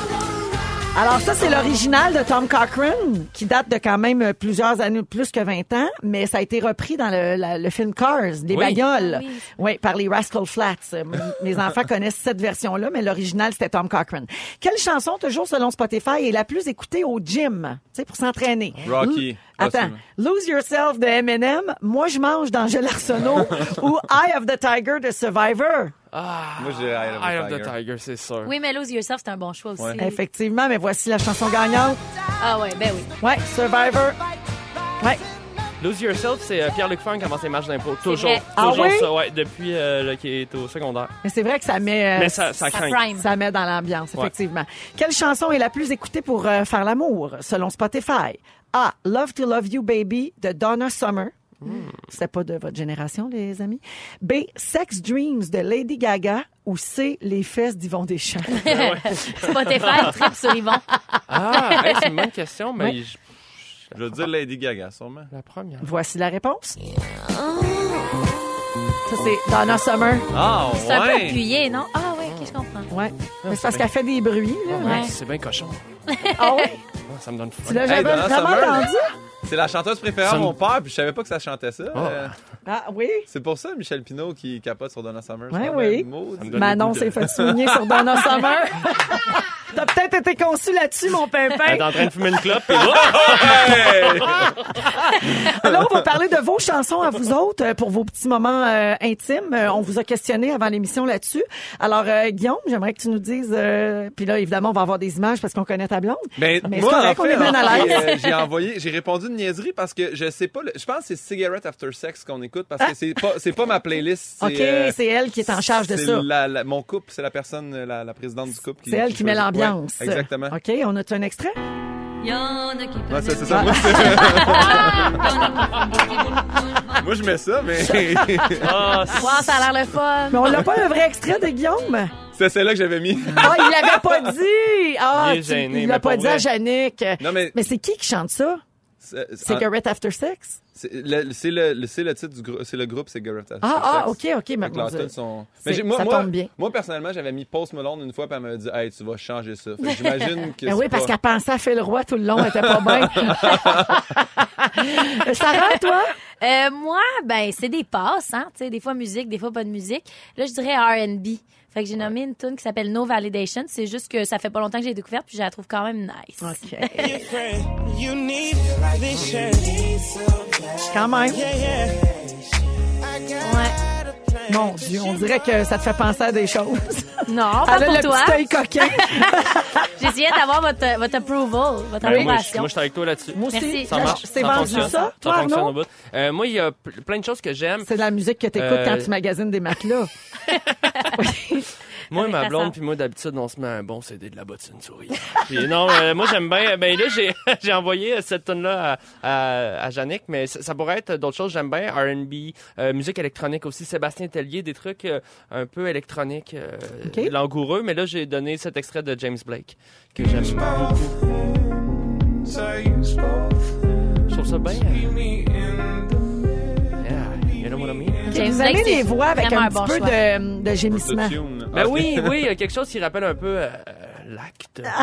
Speaker 1: Alors ça, c'est l'original de Tom Cochrane, qui date de quand même euh, plusieurs années, plus que 20 ans, mais ça a été repris dans le, la- le film Cars, les
Speaker 3: Oui.
Speaker 1: bagnoles,
Speaker 2: Ah oui.
Speaker 1: oui, par les Rascal Flats. Euh, Mes enfants connaissent cette version-là, mais l'original, c'était Tom Cochrane. Quelle chanson, toujours selon Spotify, est la plus écoutée au gym, tu sais, pour s'entraîner?
Speaker 4: Rocky.
Speaker 1: Attends. Lose Yourself de Eminem, Moi je mange d'Angèle Arsenault ou Eye of the Tiger de Survivor.
Speaker 4: Moi, j'ai Eye of the
Speaker 3: Eye of the
Speaker 4: Tiger.
Speaker 3: Tiger, c'est sûr.
Speaker 2: Oui, mais Lose Yourself, c'est un bon choix aussi.
Speaker 4: Ouais.
Speaker 1: Effectivement, mais voici la chanson gagnante.
Speaker 2: Ah ouais, ben oui.
Speaker 1: Ouais, Survivor. Ouais.
Speaker 3: Lose Yourself, c'est euh, Pierre-Luc Funk avant ses matchs d'impôt. Toujours.
Speaker 2: vrai.
Speaker 1: Ah
Speaker 3: Toujours
Speaker 1: oui?
Speaker 3: ça, ouais, depuis euh, là, qu'il est au secondaire.
Speaker 1: Mais c'est vrai que ça met, euh,
Speaker 3: Mais ça, ça
Speaker 2: Ça
Speaker 3: craint.
Speaker 2: prime.
Speaker 1: ça met dans l'ambiance,
Speaker 3: Ouais.
Speaker 1: effectivement. Quelle chanson est la plus écoutée pour euh, faire l'amour, selon Spotify? A. Love to Love You Baby de Donna Summer. C'est pas de votre génération, les amis. B. Sex Dreams de Lady Gaga. Ou C. Les fesses d'Yvon Deschamps?
Speaker 2: Spotify, trip sur Yvon.
Speaker 3: Ah, hey, c'est une bonne question, mais
Speaker 1: Ouais.
Speaker 3: je-
Speaker 4: Je veux dire Lady Gaga, sûrement.
Speaker 3: la première.
Speaker 1: Voici la réponse. Ça, c'est Donna Summer.
Speaker 4: Ah,
Speaker 2: C'est un peu
Speaker 4: ouais!
Speaker 2: appuyé, non? Ah ouais, ok, je comprends.
Speaker 1: Ouais. Mais c'est parce qu'elle fait des bruits, là.
Speaker 2: Ouais.
Speaker 3: C'est bien cochon.
Speaker 1: Ah ouais?
Speaker 3: Ah, Ça me donne
Speaker 1: Tu
Speaker 3: froid.
Speaker 1: l'as jamais vraiment entendu?
Speaker 4: C'est la chanteuse préférée
Speaker 3: me-
Speaker 4: mon père, puis je savais pas que ça chantait ça. Euh,
Speaker 1: Ah oui?
Speaker 4: c'est pour ça, Michel Pinault qui capote sur Donna Summer.
Speaker 1: Ouais, oui.
Speaker 3: donne
Speaker 1: Manon s'est fait souligner sur Donna Summer. T'as peut-être été conçu là-dessus, mon
Speaker 3: Elle
Speaker 1: pimpin.
Speaker 3: est en train de fumer une clope, et là,
Speaker 1: Alors, on va parler de vos chansons à vous autres euh, pour vos petits moments euh, intimes. Euh, on vous a questionné avant l'émission là-dessus. Alors, euh, Guillaume, j'aimerais que tu nous dises... euh, Puis là, évidemment, on va avoir des images parce qu'on connaît ta blonde.
Speaker 4: Ben,
Speaker 1: Mais c'est
Speaker 4: moi,
Speaker 1: correct,
Speaker 4: en
Speaker 1: on
Speaker 4: fait,
Speaker 1: est bien à l'aise.
Speaker 4: euh, j'ai envoyé, j'ai répondu une niaiserie parce que je sais pas, le- je pense que c'est Cigarette After Sex qu'on écoute parce que c'est pas, c'est pas ma playlist.
Speaker 1: OK,
Speaker 4: euh,
Speaker 1: c'est elle qui est en charge de ça.
Speaker 4: la- la- mon couple, c'est la personne, la, la présidente du couple.
Speaker 1: C'est elle qui met l'ambiance.
Speaker 4: Ouais, exactement.
Speaker 1: OK, on a-tu un extrait?
Speaker 4: Ouais, c'est c'est ça. Moi, c'est- Moi, je mets ça, mais
Speaker 3: ah,
Speaker 2: Wow, ça a l'air le fun.
Speaker 1: Mais on n'a pas le vrai extrait de Guillaume?
Speaker 4: c'est celle-là que j'avais mis.
Speaker 1: Ah, il l'avait pas dit! Ah,
Speaker 3: Il est
Speaker 1: tu-
Speaker 3: gêné,
Speaker 1: il l'a pas dit à
Speaker 3: vrai.
Speaker 1: Jannick.
Speaker 4: Non, mais
Speaker 1: Mais c'est qui qui chante ça? Cigarette After Sex?
Speaker 4: c'est le, c'est le, le- c'est le titre du groupe, c'est le groupe Cigarette After
Speaker 1: Ah, ah,
Speaker 4: Sex.
Speaker 1: OK, OK. mais bon,
Speaker 4: sont- Mais moi,
Speaker 1: ça
Speaker 4: moi,
Speaker 1: tombe bien.
Speaker 4: moi, personnellement, j'avais mis Post Malone une fois, puis elle m'a dit, hey, tu vas changer ça. J'imagine que
Speaker 1: Ben
Speaker 4: c'est
Speaker 1: oui, parce
Speaker 4: pas-
Speaker 1: qu'elle pensait à Phil Roy tout le long, elle était pas bien. Sarah, toi?
Speaker 2: Euh, moi, ben, c'est des passes, hein. Tu sais, des fois musique, des fois pas de musique. Là, je dirais R&B. Fait que j'ai nommé une tune qui s'appelle No Validation. C'est juste que ça fait pas longtemps que j'ai découvert puis je la trouve quand même nice.
Speaker 1: OK. Quand même.
Speaker 2: Ouais.
Speaker 1: Mon Dieu, on dirait que ça te fait penser à des choses.
Speaker 2: Non,
Speaker 1: Elle
Speaker 2: pas
Speaker 1: a
Speaker 2: pour
Speaker 1: le
Speaker 2: toi.
Speaker 1: petit œil coquin.
Speaker 2: J'essayais d'avoir votre, votre approval, votre
Speaker 3: Ben, moi, je-
Speaker 2: approbation.
Speaker 3: moi, je suis avec toi là-dessus.
Speaker 1: Moi aussi.
Speaker 2: Merci.
Speaker 3: Ça marche.
Speaker 1: C'est
Speaker 3: ça
Speaker 1: vendu
Speaker 3: fonctionne.
Speaker 1: ça, toi,
Speaker 3: fonctionne
Speaker 1: Arnaud?
Speaker 3: au bout. Euh, moi, il y a plein de choses que j'aime.
Speaker 1: C'est de la musique que t'écoutes
Speaker 3: Euh,
Speaker 1: quand tu magasines des matelas.
Speaker 3: Moi, ma blonde, puis moi, d'habitude, on se met un bon CD de la bottine souris. puis non, euh, moi, j'aime bien. Ben là, j'ai, j'ai envoyé euh, cette tune-là à, à, à Yannick, mais ça, ça pourrait être d'autres choses. J'aime bien R&B, euh, musique électronique aussi. Sébastien Tellier, des trucs euh, un peu électroniques, euh,
Speaker 1: OK.
Speaker 3: langoureux. Mais là, j'ai donné cet extrait de James Blake que j'aime beaucoup. Je trouve ça bien. euh, Yeah, you know what I mean?
Speaker 2: James
Speaker 1: Vous
Speaker 2: Blake,
Speaker 1: les voix avec un
Speaker 2: bon
Speaker 1: peu
Speaker 2: choix.
Speaker 1: de, de gémissement.
Speaker 3: Ben
Speaker 4: Ah,
Speaker 3: oui, oui, il y a quelque chose qui rappelle un peu euh, l'acte
Speaker 1: Ah.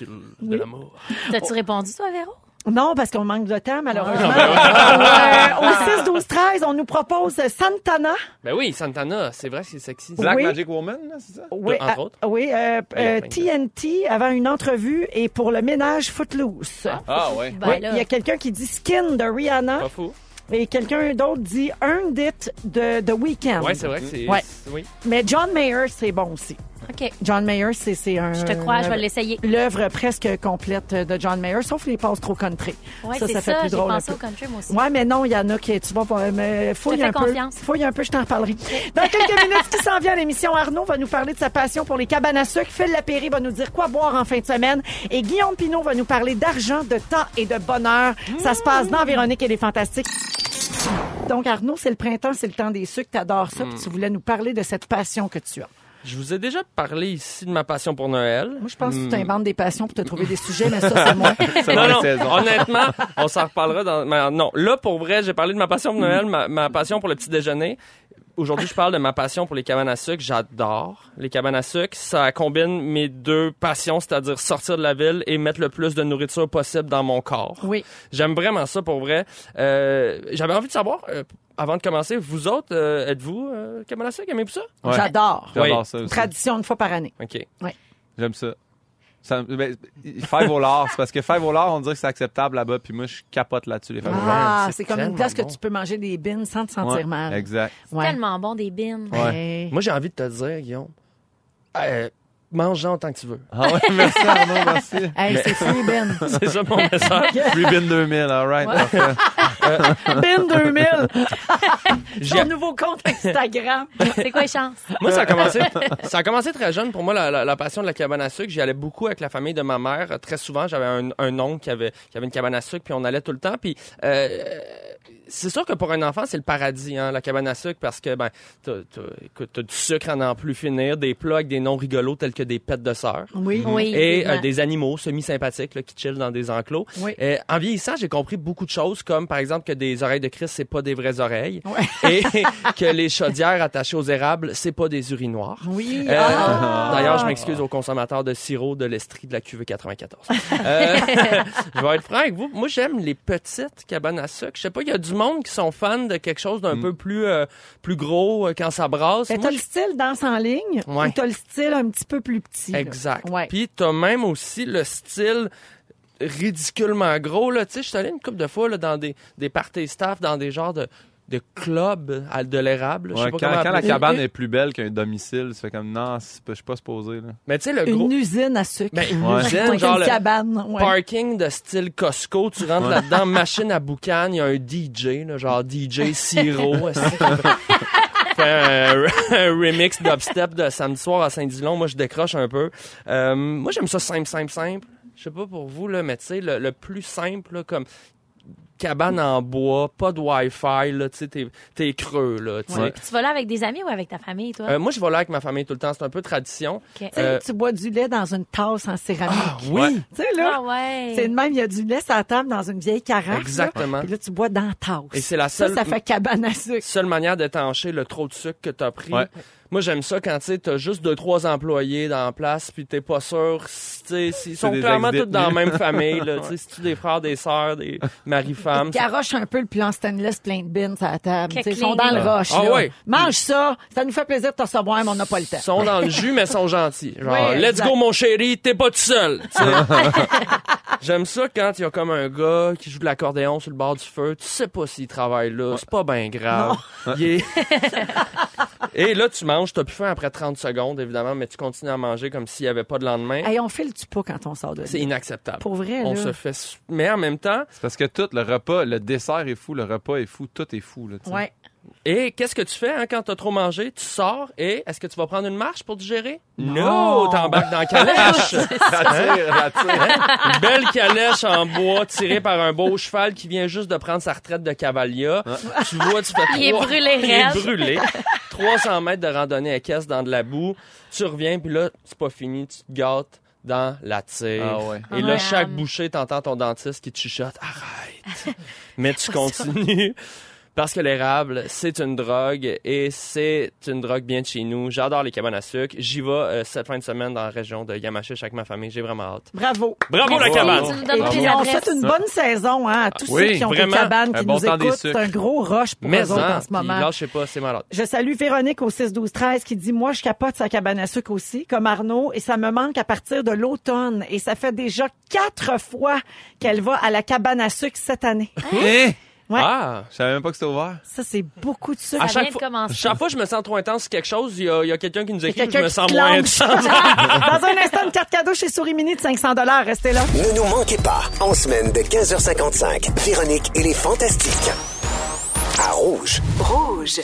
Speaker 3: de, de- l'amour.
Speaker 2: T'as-tu répondu, toi, Véro?
Speaker 1: Non, parce qu'on manque de temps, malheureusement.
Speaker 3: Ah,
Speaker 1: Euh, au 6, 12, 13, on nous propose Santana.
Speaker 3: Ben oui, Santana, c'est vrai que c'est sexy.
Speaker 4: Black
Speaker 1: Oui.
Speaker 4: Magic Woman, là, c'est ça?
Speaker 1: Oui,
Speaker 3: entre
Speaker 1: euh,
Speaker 3: autres.
Speaker 1: Oui, euh,
Speaker 3: Ben,
Speaker 1: euh, TNT avant une entrevue et pour le ménage Footloose.
Speaker 4: Ah, ouais.
Speaker 2: Ben
Speaker 1: Oui, il y a quelqu'un qui dit Skin de Rihanna
Speaker 3: Pas fou.
Speaker 1: Et quelqu'un d'autre dit Earned It de The Weeknd.
Speaker 3: Ouais, c'est vrai que c'est.
Speaker 1: Ouais.
Speaker 3: Oui.
Speaker 1: Mais John Mayer, c'est bon aussi.
Speaker 2: OK.
Speaker 1: John Mayer, c'est c'est un.
Speaker 2: Je te crois, je vais l'essayer.
Speaker 1: L'œuvre presque complète de John Mayer, sauf les passes trop country.
Speaker 2: Ouais,
Speaker 1: ça,
Speaker 2: c'est
Speaker 1: ça fait
Speaker 2: ça.
Speaker 1: plus drôle un
Speaker 2: pensé
Speaker 1: peu.
Speaker 2: au country, moi aussi.
Speaker 1: Ouais, mais non, il y en a qui, tu vas pas, mais fouille un peu.
Speaker 2: confiance.
Speaker 1: Fouille un peu, je t'en reparlerai. Dans quelques minutes, qui s'en vient à l'émission, Arnaud va nous parler de sa passion pour les cabanes à sucre. Phil Lapéry va nous dire quoi boire en fin de semaine. Et Guillaume Pinot va nous parler d'argent, de temps et de bonheur. Ça se passe dans Véronique et les Fantastiques. Donc, Arnaud, c'est le printemps, c'est le temps des sucres. T'adores ça, puis tu voulais nous parler de cette passion que tu as.
Speaker 3: Je vous ai déjà parlé ici de ma passion pour Noël.
Speaker 1: Moi, je pense que tu
Speaker 3: Hmm.
Speaker 1: t'inventes des passions pour te trouver des sujets, mais ça, c'est moi.
Speaker 3: Non, non, honnêtement, on s'en reparlera dans. non, là, pour vrai, j'ai parlé de ma passion pour Noël, ma, ma passion pour le petit déjeuner. Aujourd'hui, je parle de ma passion pour les cabanes à sucre. J'adore les cabanes à sucre. Ça combine mes deux passions, c'est-à-dire sortir de la ville et mettre le plus de nourriture possible dans mon corps.
Speaker 1: Oui.
Speaker 3: J'aime vraiment ça pour vrai. Euh, J'avais envie de savoir, euh, avant de commencer, vous autres, euh, êtes-vous euh, cabane à sucre? Aimez-vous ça?
Speaker 4: Ouais.
Speaker 1: J'adore.
Speaker 4: J'adore
Speaker 3: Oui.
Speaker 4: ça aussi.
Speaker 1: Tradition une fois par année.
Speaker 3: OK.
Speaker 4: J'aime ça. Ça, ben, five au lard, c'est parce que five au lard, on dirait que c'est acceptable là-bas, puis moi, je capote là-dessus, les five.
Speaker 1: Ah,
Speaker 3: c'est
Speaker 1: c'est comme une place que tu peux manger des bines sans te sentir
Speaker 4: Ouais,
Speaker 1: mal.
Speaker 4: Exact.
Speaker 1: Ouais.
Speaker 2: Tellement bon, des bines.
Speaker 1: Ouais.
Speaker 3: Moi, j'ai envie de te dire, Guillaume, euh, mange-en autant que tu veux.
Speaker 4: Ah ouais, merci Arnaud, merci.
Speaker 1: Hey, c'est free bin.
Speaker 3: C'est ça mon message.
Speaker 4: Ribbon 2000, all right. parfait.
Speaker 1: bin 2000.
Speaker 3: J'ai-
Speaker 1: Ton nouveau compte Instagram.
Speaker 2: C'est quoi les chances?
Speaker 3: Moi, ça a commencé, ça a commencé très jeune. Pour moi, la, la- la passion de la cabane à sucre, j'y allais beaucoup avec la famille de ma mère. Très souvent, j'avais un, un oncle qui avait, qui avait une cabane à sucre, puis on allait tout le temps. Puis, euh, c'est sûr que pour un enfant, c'est le paradis, hein, la cabane à sucre, parce que, ben, t'as, t'as, écoute, t'as du sucre à n'en plus finir, des plats avec des noms rigolos tels que des pets de sœur.
Speaker 1: Oui.
Speaker 2: Oui.
Speaker 3: Et euh, des animaux semi-sympathiques là, qui chillent dans des enclos.
Speaker 1: Oui.
Speaker 3: Euh, en vieillissant, j'ai compris beaucoup de choses, comme par exemple que des oreilles de Christ, c'est pas des vraies oreilles.
Speaker 1: Ouais.
Speaker 3: Et que les chaudières attachées aux érables, c'est pas des urinoirs.
Speaker 1: Oui.
Speaker 3: Euh,
Speaker 1: Ah.
Speaker 3: D'ailleurs, je m'excuse aux consommateurs de sirop de l'Estrie de la QV 94. Euh, je vais être franc avec vous. Moi, j'aime les petites cabanes à sucre. Je sais pas, il y a du monde qui sont fans de quelque chose d'un peu plus euh, plus gros euh, quand ça brasse.
Speaker 1: Ben, t'as le style danse en ligne
Speaker 3: Ouais.
Speaker 1: ou t'as le style un petit peu plus petit.
Speaker 3: Exact.
Speaker 1: Ouais.
Speaker 3: Puis t'as même aussi le style ridiculement gros là, tu sais, je suis allé une couple de fois là, dans des des parties staff dans des genres de de clubs à- de l'érable, je sais
Speaker 4: Ouais,
Speaker 3: pas
Speaker 4: quand,
Speaker 3: comment
Speaker 4: quand la cabane est plus belle qu'un domicile, c'est comme non, je suis pas supposé. Là.
Speaker 3: Mais tu sais le gros
Speaker 1: Une usine à sucre.
Speaker 3: ben, une
Speaker 4: Ouais.
Speaker 3: usine, genre
Speaker 1: une
Speaker 3: le
Speaker 1: cabane. ouais.
Speaker 3: parking de style Costco, tu rentres là-dedans, machine à boucan, il y a un DJ là, genre DJ Siro un, un remix d'upstep de samedi soir à Saint-Dilon. Moi, je décroche un peu. Euh, moi, j'aime ça simple, simple, simple. Je sais pas pour vous, là, mais tu sais, le, le plus simple, là, comme cabane en bois, pas de Wi-Fi, là, tu sais, t'es, t'es creux, là, tu sais.
Speaker 2: Ouais. Puis tu vas là avec des amis ou avec ta famille, toi?
Speaker 3: Euh, moi, je vais là avec ma famille tout le temps. C'est un peu tradition. Euh,
Speaker 1: tu bois du lait dans une tasse en céramique.
Speaker 3: Oui,
Speaker 1: Tu sais, là,
Speaker 2: Ah ouais.
Speaker 1: c'est de même, il y a du lait sur la table dans une vieille carafe.
Speaker 3: Exactement.
Speaker 1: Là, Puis là, tu bois dans la tasse.
Speaker 3: Et c'est la
Speaker 1: Ça,
Speaker 3: seule-
Speaker 1: ça fait cabane à sucre.
Speaker 3: seule manière d'étancher le trop de sucre que tu as pris.
Speaker 4: Ouais.
Speaker 3: Moi, j'aime ça quand tu sais, t'as juste deux, trois employés dans la place, puis t'es pas sûr. Ils sont clairement tous dans la même famille. Là, tu sais, C'est-tu des frères, des sœurs, des maris-femmes?
Speaker 1: Garoche un peu le plan stainless plein de bins à la table. Ils sont dans le rush.
Speaker 3: Ah ouais.
Speaker 1: Mange ça. Ça nous fait plaisir de te recevoir, mais on n'a pas le temps.
Speaker 3: Ils sont dans le jus, mais sont gentils. Genre,
Speaker 1: Oui,
Speaker 3: let's
Speaker 1: exact.
Speaker 3: go, mon chéri, t'es pas tout seul. J'aime ça quand il y a comme un gars qui joue de l'accordéon sur le bord du feu. Tu sais pas s'il travaille là. C'est pas bien grave. Il est- Et là, tu manges. T'as plus faim après 30 secondes, évidemment, mais tu continues à manger comme s'il y avait pas de lendemain.
Speaker 1: Hey, on file du pas quand on sort de là.
Speaker 3: C'est inacceptable.
Speaker 1: Pour vrai,
Speaker 3: On
Speaker 1: là.
Speaker 3: se fait... Mais en même temps,
Speaker 4: C'est parce que tout, le repas, le dessert est fou, le repas est fou, tout est fou. Là.
Speaker 1: Ouais.
Speaker 3: Et qu'est-ce que tu fais hein, quand t'as trop mangé? Tu sors et est-ce que tu vas prendre une marche pour digérer?
Speaker 1: Non.
Speaker 3: No! T'embarques dans la calèche!
Speaker 4: Rattire.
Speaker 3: Une belle calèche en bois tirée par un beau cheval qui vient juste de prendre sa retraite de cavalier. Tu vois, tu fais
Speaker 2: Il est
Speaker 3: trois-
Speaker 2: brûlé
Speaker 3: Il est brûlé. 300 mètres de randonnée à caisse dans de la boue. Tu reviens, puis là, c'est pas fini. Tu te gâtes dans la tire.
Speaker 4: Ah ouais.
Speaker 3: Et là, chaque bouchée, t'entends ton dentiste qui te chuchote « Arrête! » Mais tu continues. Parce que l'érable, c'est une drogue et c'est une drogue bien de chez nous. J'adore les cabanes à sucre. J'y vais euh, cette fin de semaine dans la région de Yamachiche avec ma famille. J'ai vraiment hâte.
Speaker 1: Bravo.
Speaker 3: Bravo la cabane!
Speaker 2: Tu nous
Speaker 1: Et puis, on souhaite une bonne saison hein, à tous
Speaker 3: Oui,
Speaker 1: ceux qui ont
Speaker 3: vraiment.
Speaker 1: des cabanes,
Speaker 4: Un
Speaker 1: qui
Speaker 4: bon
Speaker 1: nous
Speaker 4: temps des
Speaker 1: écoutent.
Speaker 4: sucres.
Speaker 1: C'est un gros rush pour
Speaker 3: Mais
Speaker 1: eux autres en ce moment.
Speaker 3: là, je sais pas, c'est malade.
Speaker 1: Je salue Véronique au 6 12 13 qui dit moi je capote sa cabane à sucre aussi comme Arnaud et ça me manque à partir de l'automne et ça fait déjà quatre fois qu'elle va à la cabane à sucre cette année.
Speaker 4: Hein?
Speaker 1: Ouais.
Speaker 3: Ah!
Speaker 4: Je savais même pas que c'était ouvert.
Speaker 1: Ça c'est beaucoup de sucre.
Speaker 3: À
Speaker 2: Ça
Speaker 3: chaque
Speaker 2: vient de
Speaker 3: fois,
Speaker 2: commencer.
Speaker 3: chaque fois que je me sens trop intense sur quelque chose, il y a, il y a quelqu'un qui nous écrit, je
Speaker 1: quelqu'un
Speaker 3: me
Speaker 1: qui
Speaker 3: sens
Speaker 1: te
Speaker 3: moins intense.
Speaker 1: Dans un instant une carte cadeau chez Souris Mini de 500 dollars, restez là.
Speaker 8: Ne nous manquez pas, en semaine de 15h55, Véronique et les Fantastiques. À Rouge.
Speaker 9: Rouge.